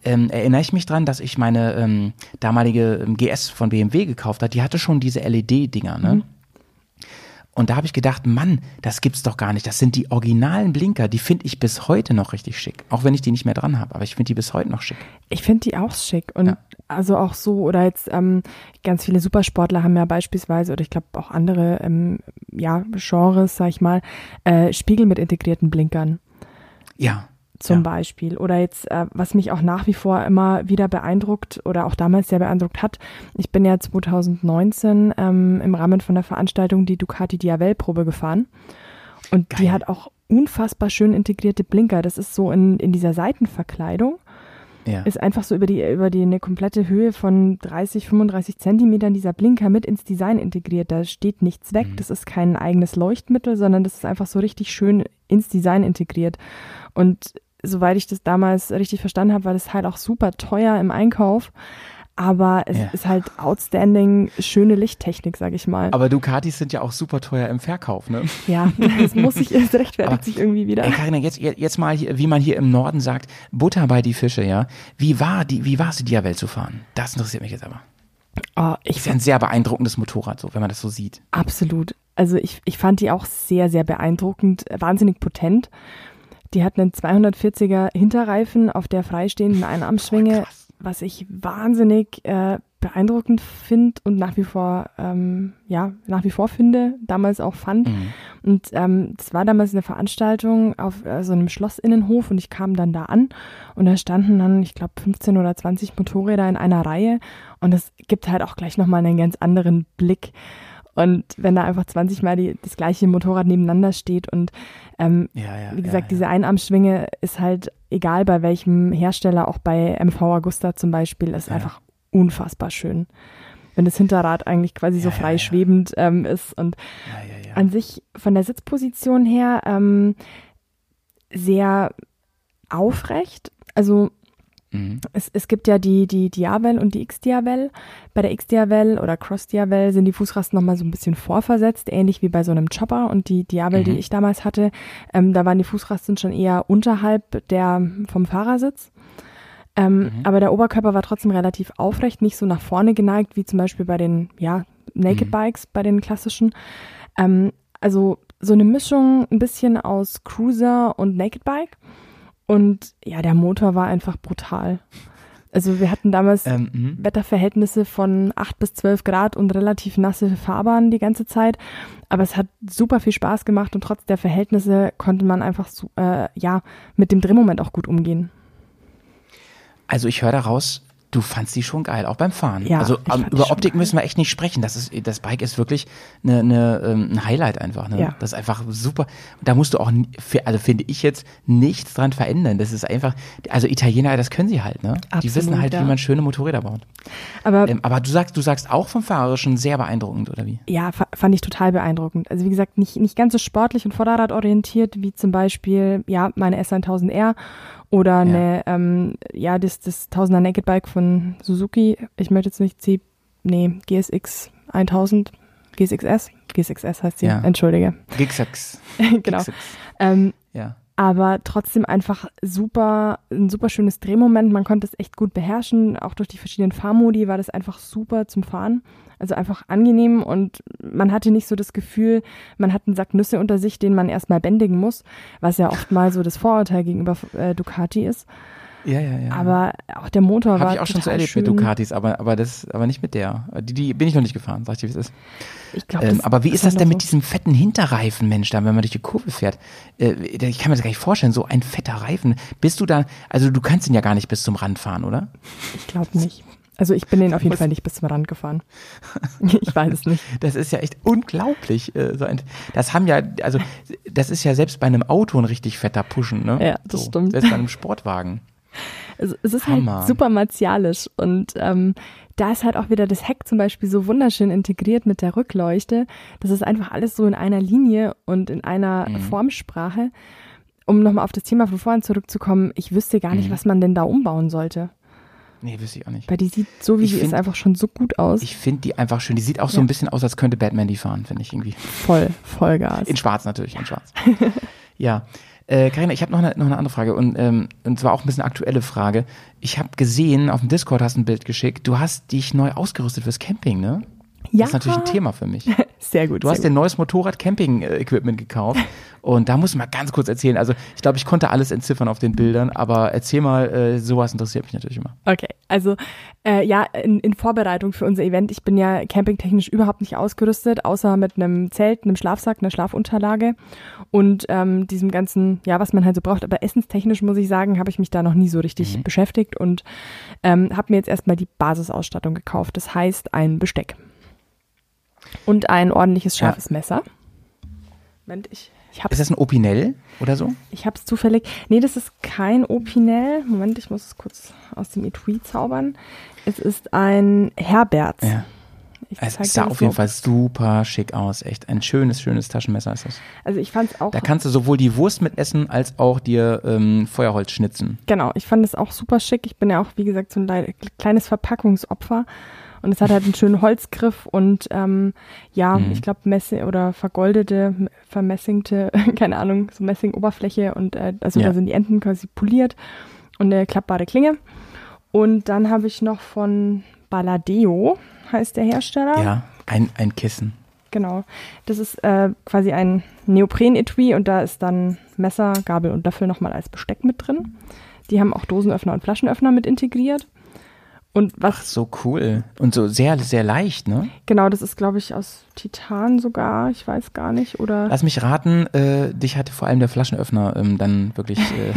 ähm, erinnere ich mich dran, dass ich meine ähm, damalige ähm, GS von BMW gekauft habe. Die hatte schon diese LED-Dinger, ne? Mhm. Und da habe ich gedacht, Mann, das gibt's doch gar nicht. Das sind die originalen Blinker, die finde ich bis heute noch richtig schick. Auch wenn ich die nicht mehr dran habe, aber ich finde die bis heute noch schick. Ich finde die auch schick und Ja. also auch so oder jetzt ähm, ganz viele Supersportler haben ja beispielsweise oder ich glaube auch andere ähm, ja Genres, sag ich mal, äh, Spiegel mit integrierten Blinkern Ja. Zum ja. Beispiel oder jetzt äh, was mich auch nach wie vor immer wieder beeindruckt oder auch damals sehr beeindruckt hat. Ich bin ja 2019 ähm, im Rahmen von der Veranstaltung die Ducati Diavel Probe gefahren und die Geil. hat auch unfassbar schön integrierte Blinker. Das ist so in, in dieser Seitenverkleidung Ja. ist einfach so über die, über die eine komplette Höhe von 30, 35 Zentimetern dieser Blinker mit ins Design integriert. Da steht nichts weg. Mhm. Das ist kein eigenes Leuchtmittel, sondern das ist einfach so richtig schön ins Design integriert. Und soweit ich das damals richtig verstanden habe, war das halt auch super teuer im Einkauf. Aber es Ja. ist halt outstanding schöne Lichttechnik, sag ich mal. Aber Ducatis sind ja auch super teuer im Verkauf, ne? ja, (laughs) das muss sich, es rechtfertigt Aber- sich irgendwie wieder. Ey, Carina, jetzt, jetzt mal, hier, wie man hier im Norden sagt, Butter bei die Fische, ja? Wie war die, wie war es, die Diavel zu fahren? Das interessiert mich jetzt aber. Oh, ich Ist ja ein sehr beeindruckendes Motorrad, so, wenn man das so sieht. Absolut. Also ich, ich fand die auch sehr, sehr beeindruckend, wahnsinnig potent. Die hat einen 240er Hinterreifen auf der freistehenden Einarmschwinge, krass. was ich wahnsinnig äh, beeindruckend finde und nach wie vor, ähm, ja, nach wie vor finde, damals auch fand. Mhm. Und ähm, das war damals eine Veranstaltung auf äh, so einem Schlossinnenhof und ich kam dann da an und da standen dann, ich glaube, 15 oder 20 Motorräder in einer Reihe und das gibt halt auch gleich nochmal einen ganz anderen Blick. Und wenn da einfach 20 Mal die, das gleiche Motorrad nebeneinander steht und ähm, Ja, ja. wie gesagt, ja, diese Einarmschwinge ist halt egal bei welchem Hersteller, auch bei MV Agusta zum Beispiel, ist einfach unfassbar schön. Wenn das Hinterrad eigentlich quasi so frei schwebend ähm, ist und an sich von der Sitzposition her ähm, sehr aufrecht. Also Mhm. es, es gibt ja die, die Diavel und die X-Diavel. Bei der X-Diavel oder Cross-Diavel sind die Fußrasten nochmal so ein bisschen vorversetzt, ähnlich wie bei so einem Chopper. Und die Diavel, die Mhm. ich damals hatte, ähm, da waren die Fußrasten schon eher unterhalb der vom Fahrersitz. Ähm, Mhm. Aber der Oberkörper war trotzdem relativ aufrecht, nicht so nach vorne geneigt, wie zum Beispiel bei den ja, Naked Mhm. Bikes, bei den klassischen. Ähm, also so eine Mischung ein bisschen aus Cruiser und Naked Bike. Und ja, der Motor war einfach brutal. Also wir hatten damals Ähm, mhm. Wetterverhältnisse von 8 bis 12 Grad und relativ nasse Fahrbahn die ganze Zeit. Aber es hat super viel Spaß gemacht und trotz der Verhältnisse konnte man einfach so, äh, ja, mit dem Drehmoment auch gut umgehen. Also ich höre daraus, du fandst die schon geil, auch beim Fahren. Ja, also die über Optik müssen wir echt nicht sprechen. Das ist, das Bike ist wirklich eine, eine, ähm, ein Highlight einfach. Ne? Ja. Das ist einfach super. Da musst du auch, also finde ich jetzt nichts dran verändern. Das ist einfach, also Italiener, das können sie halt. Ne? die Absolut, wissen halt, ja. wie man schöne Motorräder baut. Aber Ähm, aber du sagst, du sagst auch vom Fahrerischen sehr beeindruckend, oder wie? ja, fa- fand ich total beeindruckend. Also wie gesagt, nicht, nicht ganz so sportlich und vorderradorientiert wie zum Beispiel, ja, meine S1000R oder eine, ähm, ja, das, das 1000er Naked Bike von Suzuki. Ich möchte jetzt nicht sie, nee, GSX 1000, GSXS, GSXS heißt sie, Ja. entschuldige. Gixax. (laughs) genau. Gixax. Ähm, Ja. aber trotzdem einfach super, ein super schönes Drehmoment. Man konnte es echt gut beherrschen. Auch durch die verschiedenen Fahrmodi war das einfach super zum Fahren. Also einfach angenehm und man hatte nicht so das Gefühl, man hat einen Sack Nüsse unter sich, den man erstmal bändigen muss, was ja oft mal so das Vorurteil gegenüber äh, Ducati ist. Ja, ja, ja. Aber auch der Motor war Habe ich auch schon so erlebt schön. mit Ducatis, aber, aber das, aber nicht mit der. Die, die bin ich noch nicht gefahren, sag ich dir, wie es ist. Ich glaub, Ähm, aber wie ist das halt denn mit so. diesem fetten Hinterreifen, Mensch, da, wenn man durch die Kurve fährt? Äh, ich kann mir das gar nicht vorstellen, so ein fetter Reifen. Bist du da, also du kannst ihn ja gar nicht bis zum Rand fahren, oder? Ich glaube nicht. Also ich bin den auf jeden? Fall nicht bis zum Rand gefahren. (laughs) ich weiß es nicht. Das ist ja echt unglaublich. Äh, so ein, das haben ja, also das ist ja selbst bei einem Auto ein richtig fetter Pushen, ne? Ja, das stimmt. Selbst bei einem Sportwagen. (laughs) Es, es ist Hammer. halt super martialisch und ähm, da ist halt auch wieder das Heck zum Beispiel so wunderschön integriert mit der Rückleuchte. Das ist einfach alles so in einer Linie und in einer Mhm. Formsprache. Um nochmal auf das Thema von vorhin zurückzukommen, ich wüsste gar nicht, Mhm. was man denn da umbauen sollte. Nee, wüsste ich auch nicht. Weil die sieht so wie Ich sie ist einfach schon so gut aus. Ich finde die einfach schön. Die sieht auch so Ja. ein bisschen aus, als könnte Batman die fahren, finde ich irgendwie. voll, Vollgas. In schwarz natürlich, in schwarz. (laughs) ja. Äh, Carina, ich habe noch eine, noch eine andere Frage und, ähm, und zwar auch ein bisschen aktuelle Frage. Ich habe gesehen, auf dem Discord hast du ein Bild geschickt, du hast dich neu ausgerüstet fürs Camping, ne? Ja, Das ist natürlich ein Thema für mich. (laughs) Sehr gut. Du hast sehr dir ein neues Motorrad-Camping-Equipment gekauft (laughs) und da muss ich mal ganz kurz erzählen. Also ich glaube, ich konnte alles entziffern auf den Bildern, aber erzähl mal, äh, sowas interessiert mich natürlich immer. Okay, also äh, ja, in, in Vorbereitung für unser Event, ich bin ja campingtechnisch überhaupt nicht ausgerüstet, außer mit einem Zelt, einem Schlafsack, einer Schlafunterlage und ähm, diesem ganzen, ja, was man halt so braucht. Aber essenstechnisch muss ich sagen, habe ich mich da noch nie so richtig Mhm. beschäftigt und ähm, habe mir jetzt erstmal die Basisausstattung gekauft. Das heißt ein Besteck und ein ordentliches Ja. scharfes Messer. Moment, ich, ich habe Ist das ein Opinel oder so? ich habe es zufällig. Nee, das ist kein Opinel. Moment, ich muss es kurz aus dem Etui zaubern. Es ist ein Herberts. Ja. Ich Es sah auf jeden so. Fall super schick aus. Echt ein schönes, schönes Taschenmesser ist das. Also ich fand es auch. Da kannst du sowohl die Wurst mit essen, als auch dir ähm, Feuerholz schnitzen. genau, ich fand es auch super schick. Ich bin ja auch, wie gesagt, so ein lei- kleines Verpackungsopfer. Und es hat halt einen schönen Holzgriff und ähm, ja, Mhm. ich glaube Messe oder vergoldete, vermessingte, (laughs) keine Ahnung, so Messingoberfläche und äh, also Ja. da sind die Enden quasi poliert und eine klappbare Klinge. Und dann habe ich noch von Balladeo, heißt der Hersteller. Ja, ein, ein Kissen. Genau. Das ist äh, quasi ein Neopren-Etui und da ist dann Messer, Gabel und Löffel nochmal als Besteck mit drin. Die haben auch Dosenöffner und Flaschenöffner mit integriert. Und was Ach, so cool. Und so sehr, sehr leicht, ne? genau, das ist glaube ich aus Titan sogar, ich weiß gar nicht oder Lass mich raten, äh, dich hatte vor allem der Flaschenöffner ähm, dann wirklich äh,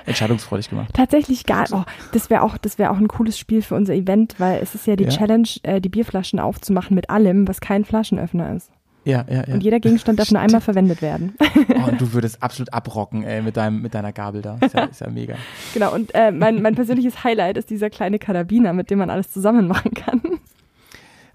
(laughs) entscheidungsfreudig gemacht. tatsächlich gar. Oh, das wäre auch, das wäre auch ein cooles Spiel für unser Event, weil es ist ja die Ja. Challenge, äh, die Bierflaschen aufzumachen mit allem, was kein Flaschenöffner ist. Ja, ja, ja. Und jeder Gegenstand darf nur einmal verwendet werden. Oh, und du würdest absolut abrocken, ey, mit, deinem, mit deiner Gabel da. Ist ja, ist ja mega. genau. Und äh, mein, mein persönliches Highlight ist dieser kleine Karabiner, mit dem man alles zusammen machen kann.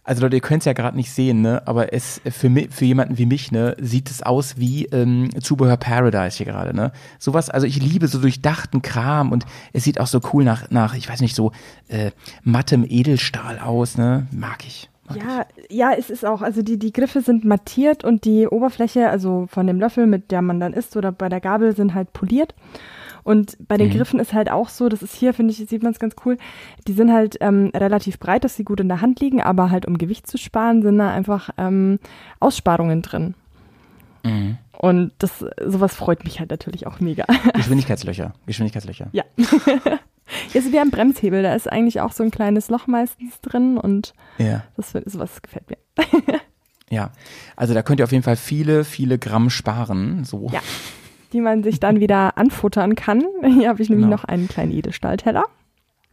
Also Leute, ihr könnt es ja gerade nicht sehen, ne? Aber es für, für jemanden wie mich, ne, sieht es aus wie ähm, Zubehör Paradise hier gerade, ne? Sowas, also ich liebe so durchdachten Kram und es sieht auch so cool nach, nach ich weiß nicht, so äh, mattem Edelstahl aus, ne? Mag ich. Ja, ja, es ist auch, also die, die Griffe sind mattiert und die Oberfläche, also von dem Löffel, mit der man dann isst oder bei der Gabel, sind halt poliert. Und bei den Mhm. Griffen ist halt auch so, das ist hier, finde ich, sieht man es ganz cool, die sind halt ähm, relativ breit, dass sie gut in der Hand liegen, aber halt um Gewicht zu sparen, sind da einfach ähm, Aussparungen drin. Mhm. Und das, sowas freut mich halt natürlich auch mega. Geschwindigkeitslöcher. Geschwindigkeitslöcher. Ja. (laughs) Ist wie ein Bremshebel, da ist eigentlich auch so ein kleines Loch meistens drin und Ja. das, sowas gefällt mir. Ja. Also da könnt ihr auf jeden Fall viele, viele Gramm sparen. So. Ja. die man sich dann wieder anfuttern kann. Hier habe ich nämlich Genau. noch einen kleinen Edelstahlteller,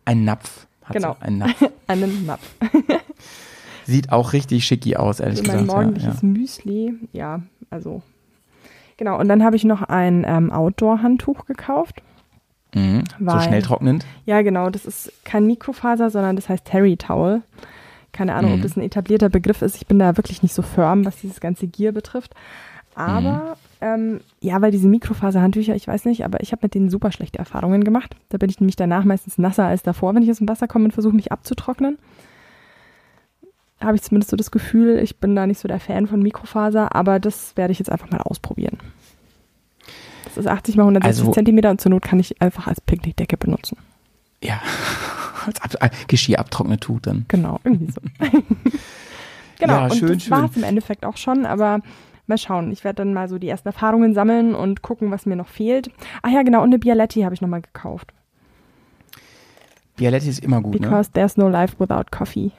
Ein Napf. Hat Genau. sie. Ein Napf. (laughs) einen Napf. Sieht auch richtig schicki aus, ehrlich Also mein gesagt. Ja, morgendliches ja. Müsli. Ja, also genau. Und dann habe ich noch ein ähm, Outdoor-Handtuch gekauft. Mhm. So Weil- schnell trocknend. Ja, genau. Das ist kein Mikrofaser, sondern das heißt Terry Towel. Keine Ahnung, Mhm. ob das ein etablierter Begriff ist. Ich bin da wirklich nicht so firm, was dieses ganze Gear betrifft. Aber ähm, ja, weil diese Mikrofaserhandtücher, ich weiß nicht, aber ich habe mit denen super schlechte Erfahrungen gemacht. Da bin ich nämlich danach meistens nasser als davor, wenn ich aus dem Wasser komme und versuche mich abzutrocknen. Habe ich zumindest so das Gefühl, ich bin da nicht so der Fan von Mikrofaser, aber das werde ich jetzt einfach mal ausprobieren. Das ist 80 mal 160 Also- Zentimeter und zur Not kann ich einfach als Picknickdecke benutzen. Ja. (laughs) Als Ab äh, Geschirr abtrocknet tut dann. Genau, irgendwie so. (laughs) genau, Ja, und schön, das schön. war es im Endeffekt auch schon, aber mal schauen. Ich werde dann mal so die ersten Erfahrungen sammeln und gucken, was mir noch fehlt. Ach ja, genau, und eine Bialetti habe ich nochmal gekauft. Bialetti ist immer gut, ne? Because there's no life without coffee.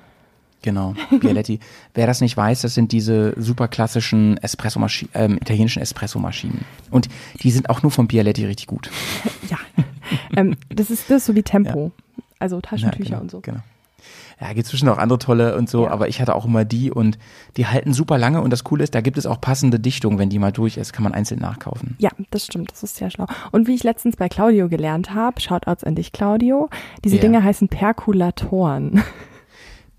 Genau, Bialetti. (laughs) Wer das nicht weiß, das sind diese super klassischen Espresso ähm, italienischen Espresso-Maschinen. Und die sind auch nur von Bialetti richtig gut. (laughs) Ja, ähm, das ist das ist so wie Tempo. Also Taschentücher Ja, genau, und so. Genau. Ja, gibt zwischen auch andere tolle und so, Ja. aber ich hatte auch immer die und die halten super lange und das Coole ist, da gibt es auch passende Dichtung, wenn die mal durch ist, kann man einzeln nachkaufen. Ja, das stimmt, das ist sehr schlau. Und wie ich letztens bei Claudio gelernt habe, Shoutouts an dich, Claudio, diese Ja. Dinger heißen Perkulatoren. (laughs)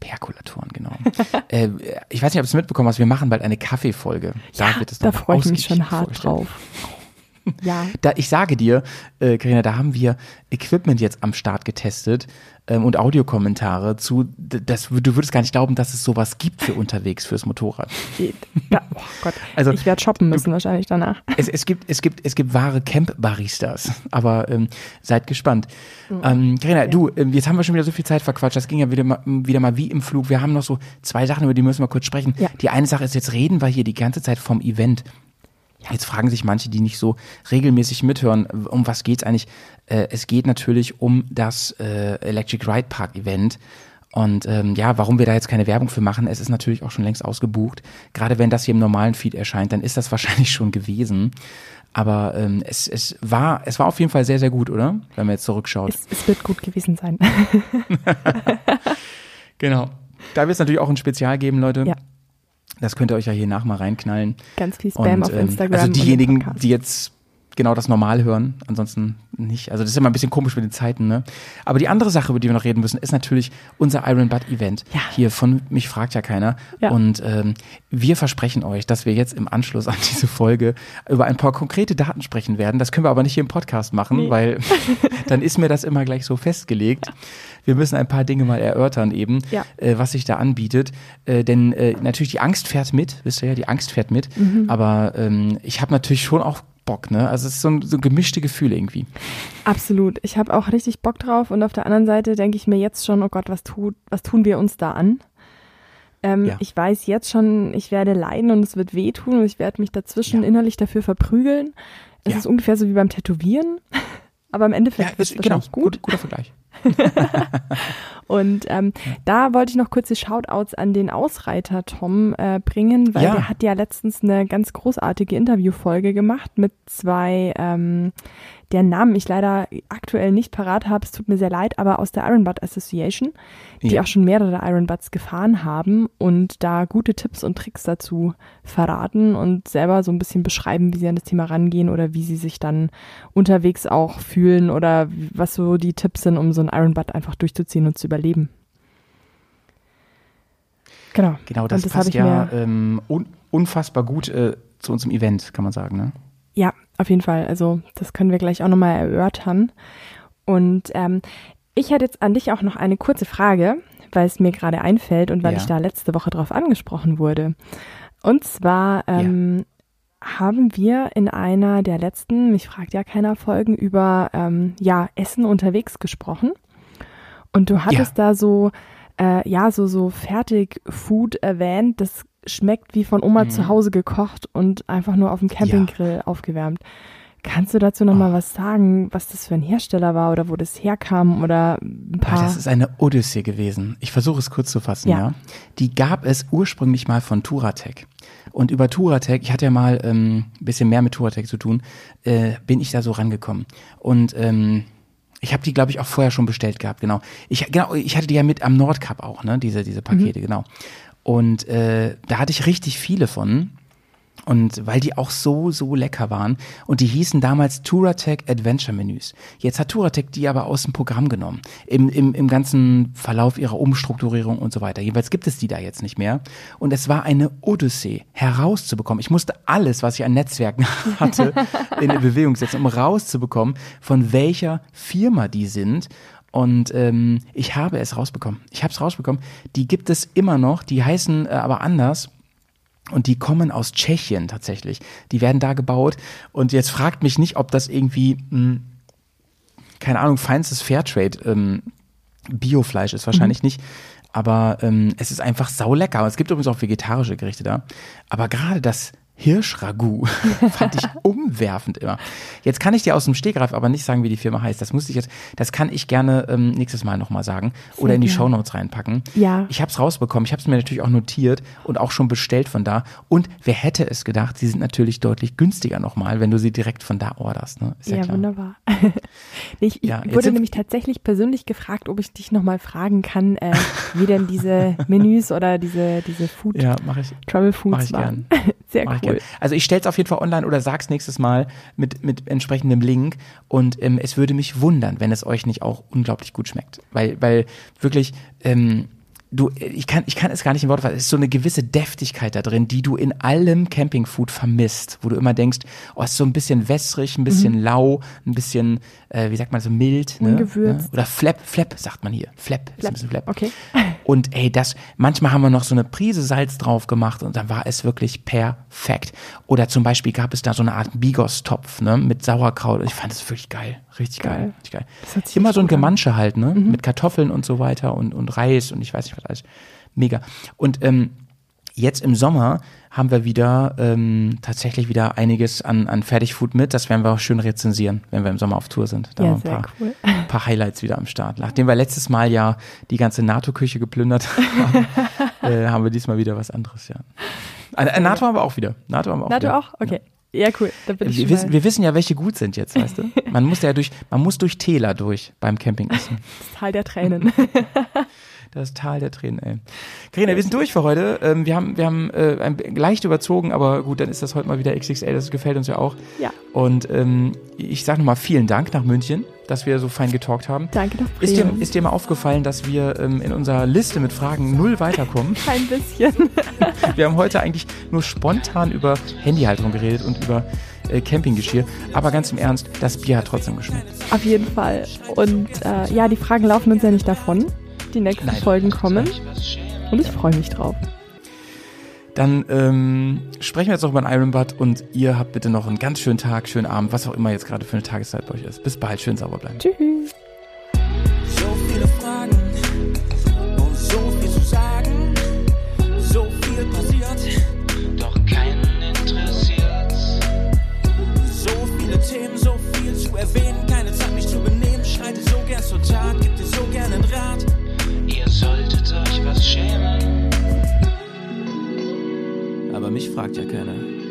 Perkulatoren, genau. (laughs) äh, ich weiß nicht, ob du es mitbekommen hast, wir machen bald eine Kaffeefolge. Da wird es da freue ich mich schon hart drauf. (laughs) Ja, Da, ich sage dir, äh, Carina, da haben wir Equipment jetzt am Start getestet ähm, und Audiokommentare zu, das, du würdest gar nicht glauben, dass es sowas gibt für unterwegs fürs Motorrad. da, oh Gott, Also, ich werde shoppen müssen wahrscheinlich danach. Es, es, gibt, es, gibt, es gibt wahre Camp-Baristas, aber ähm, seid gespannt. Ähm, Carina, du, ähm, jetzt haben wir schon wieder so viel Zeit verquatscht, das ging ja wieder mal, wieder mal wie im Flug. Wir haben noch so zwei Sachen, über die müssen wir kurz sprechen. Ja. Die eine Sache ist, jetzt reden wir hier die ganze Zeit vom Event. Jetzt fragen sich manche, die nicht so regelmäßig mithören, um was geht's eigentlich? Äh, es geht natürlich um das äh, Electric Ride Park Event. Und ähm, ja, warum wir da jetzt keine Werbung für machen, es ist natürlich auch schon längst ausgebucht. Gerade wenn das hier im normalen Feed erscheint, dann ist das (laughs) wahrscheinlich schon gewesen. Aber ähm, es, es, war, es war auf jeden Fall sehr, sehr gut, oder? Wenn man jetzt zurückschaut. Es, es wird gut gewesen sein. (laughs) (laughs) genau. Da wird es natürlich auch ein Spezial geben, Leute. Ja. Das könnt ihr euch ja hier nach mal reinknallen. Ganz viel Spam Und, auf ähm, Instagram. Also diejenigen, die jetzt genau das normal hören, ansonsten nicht. Also das ist immer ein bisschen komisch mit den Zeiten, ne? Aber die andere Sache, über die wir noch reden müssen, ist natürlich unser Iron Butt Event. Ja. Hier von mich fragt ja keiner. Ja. Und ähm, wir versprechen euch, dass wir jetzt im Anschluss an diese Folge über ein paar konkrete Daten sprechen werden. Das können wir aber nicht hier im Podcast machen, Nee. weil (laughs) dann ist mir das immer gleich so festgelegt. Wir müssen ein paar Dinge mal erörtern eben, Ja. äh, was sich da anbietet. Äh, denn äh, natürlich die Angst fährt mit, wisst ihr ja, die Angst fährt mit. Mhm. Aber ähm, ich habe natürlich schon auch Bock, ne? Also es ist so, ein, so gemischte Gefühle irgendwie. Absolut. Ich habe auch richtig Bock drauf und auf der anderen Seite denke ich mir jetzt schon, oh Gott, was tut, was tun wir uns da an? Ähm, Ja. Ich weiß jetzt schon, ich werde leiden und es wird wehtun und ich werde mich dazwischen Ja. innerlich dafür verprügeln. Es Ja. ist ungefähr so wie beim Tätowieren, (laughs) aber im Endeffekt es ist, genau, wahrscheinlich gut. guter Vergleich. (laughs) (laughs) Und ähm, da wollte ich noch kurze Shoutouts an den Ausreiter Tom äh, bringen, weil Ja. der hat ja letztens eine ganz großartige Interviewfolge gemacht mit zwei, ähm, deren Namen ich leider aktuell nicht parat habe. Es tut mir sehr leid, aber aus der Iron Butt Association, die Ja. auch schon mehrere Iron Butts gefahren haben und da gute Tipps und Tricks dazu verraten und selber so ein bisschen beschreiben, wie sie an das Thema rangehen oder wie sie sich dann unterwegs auch fühlen oder was so die Tipps sind, um so ein Iron Butt einfach durchzuziehen und zu überleben. Genau. Genau, das, das passt ja ähm, un unfassbar gut äh, zu unserem Event, kann man sagen. Ne? Ja, auf jeden Fall. Also das können wir gleich auch nochmal erörtern. Und ähm, ich hätte jetzt an dich auch noch eine kurze Frage, weil es mir gerade einfällt und weil Ja. ich da letzte Woche drauf angesprochen wurde. Und zwar ähm, haben wir in einer der letzten, mich fragt ja keiner Folgen, über ähm, ja, Essen unterwegs gesprochen. Und du hattest da so, äh, ja, so, so Fertig-Food erwähnt, das schmeckt wie von Oma Mhm. zu Hause gekocht und einfach nur auf dem Campinggrill aufgewärmt. Kannst du dazu noch mal Oh. was sagen, was das für ein Hersteller war oder wo das herkam oder ein paar? Das ist eine Odyssee gewesen. Ich versuche es kurz zu fassen, ja. Ja. Die gab es ursprünglich mal von Turatec. Und über Turatec, ich hatte ja mal ähm, ein bisschen mehr mit Turatec zu tun, äh, bin ich da so rangekommen. Und ähm, ich habe die, glaube ich, auch vorher schon bestellt gehabt, genau. Ich, genau, ich hatte die ja mit am Nordcup auch, ne, diese, diese Pakete, genau. Und äh, da hatte ich richtig viele von. Und weil die auch so, so lecker waren. Und die hießen damals Touratech Adventure Menüs. Jetzt hat Touratech die aber aus dem Programm genommen. Im, im, Im ganzen Verlauf ihrer Umstrukturierung und so weiter. Jedenfalls gibt es die da jetzt nicht mehr. Und es war eine Odyssee, herauszubekommen. Ich musste alles, was ich an Netzwerken (laughs) hatte, in Bewegung setzen, um rauszubekommen, von welcher Firma die sind. Und ähm, ich habe es rausbekommen. Ich habe es rausbekommen. Die gibt es immer noch. Die heißen äh, aber anders. Und die kommen aus Tschechien tatsächlich. Die werden da gebaut. Und jetzt fragt mich nicht, ob das irgendwie, mh, keine Ahnung, feinstes Fairtrade ähm, Biofleisch ist. Wahrscheinlich nicht. Aber ähm, es ist einfach saulecker. Es gibt übrigens auch vegetarische Gerichte da. Aber gerade das Hirschragout (laughs) fand ich umwerfend immer. Jetzt kann ich dir aus dem Stegreif aber nicht sagen, wie die Firma heißt. Das musste ich jetzt, das kann ich gerne ähm, nächstes Mal nochmal sagen oder in die. Shownotes reinpacken. Ja. Ich habe es rausbekommen. Ich habe es mir natürlich auch notiert und auch schon bestellt von da. Und wer hätte es gedacht, sie sind natürlich deutlich günstiger nochmal, wenn du sie direkt von da orderst. Ne? Ist ja, Ja, wunderbar. (laughs) ich ich Ja, wurde nämlich tatsächlich persönlich gefragt, ob ich dich nochmal fragen kann, äh, wie denn diese Menüs oder diese, diese Food, Ja, mache ich. Travel Mach Foods ich waren. gern. (laughs) Sehr Mach ich cool. Also ich stell's auf jeden Fall online oder sag's nächstes Mal mit, mit entsprechendem Link. Und ähm, es würde mich wundern, wenn es euch nicht auch unglaublich gut schmeckt. Weil, weil wirklich, ähm, du, ich kann, ich kann es gar nicht in Worte fassen. Es ist so eine gewisse Deftigkeit da drin, die du in allem Campingfood vermisst, wo du immer denkst, oh, ist so ein bisschen wässrig, ein bisschen lau, ein bisschen, äh, wie sagt man so, mild. Ne? Ungewürzt. Ne? Oder Flap, Flap sagt man hier. Flap, ist ein Flap. bisschen Flap. Okay. Und ey, das, manchmal haben wir noch so eine Prise Salz drauf gemacht und dann war es wirklich perfekt. Oder zum Beispiel gab es da so eine Art Bigos-Topf, ne, mit Sauerkraut. Ich fand das wirklich geil. Richtig geil. Geil. Richtig geil. Das hört sich Immer so ein. Mhm. Gemansche halt, ne, mit Kartoffeln und so weiter und, und Reis und ich weiß nicht was alles. Mega. Und, ähm, Jetzt im Sommer haben wir wieder ähm, tatsächlich wieder einiges an, an Fertigfood mit. Das werden wir auch schön rezensieren, wenn wir im Sommer auf Tour sind. Da Ja, haben wir ein paar, cool. ein paar Highlights wieder am Start. Nachdem wir letztes Mal ja die ganze NATO-Küche geplündert (laughs) haben, äh, haben wir diesmal wieder was anderes, ja. Äh, äh, NATO haben wir auch wieder. NATO haben wir auch Na, du wieder. auch? Okay. Ja, cool. Da bin ich Wir wissen, wir wissen ja, welche gut sind jetzt, weißt du? Man muss ja durch, man muss durch Täler durch beim Campingessen. (laughs) Tal der Tränen. (laughs) Das Tal der Tränen, ey. Carina, wir sind durch für heute. Ähm, wir haben, wir haben äh, ein, leicht überzogen, aber gut, dann ist das heute mal wieder XXL. Das gefällt uns ja auch. ja, Und ähm, ich sage nochmal vielen Dank nach München, dass wir so fein getalkt haben. danke nach Ist dir, ist dir mal aufgefallen, dass wir ähm, in unserer Liste mit Fragen null weiterkommen? (laughs) Ein bisschen. (laughs) Wir haben heute eigentlich nur spontan über Handyhalterung geredet und über äh, Campinggeschirr. Aber ganz im Ernst, das Bier hat trotzdem geschmeckt. Auf jeden Fall. Und äh, ja, die Fragen laufen uns ja nicht davon. Die nächsten Nein. Folgen kommen. Und ich freue mich drauf. Dann ähm, sprechen wir jetzt noch über den Ironbud und ihr habt bitte noch einen ganz schönen Tag, schönen Abend, was auch immer jetzt gerade für eine Tageszeit bei euch ist. Bis bald, schön sauber bleiben. Tschüss. fragt ja keiner.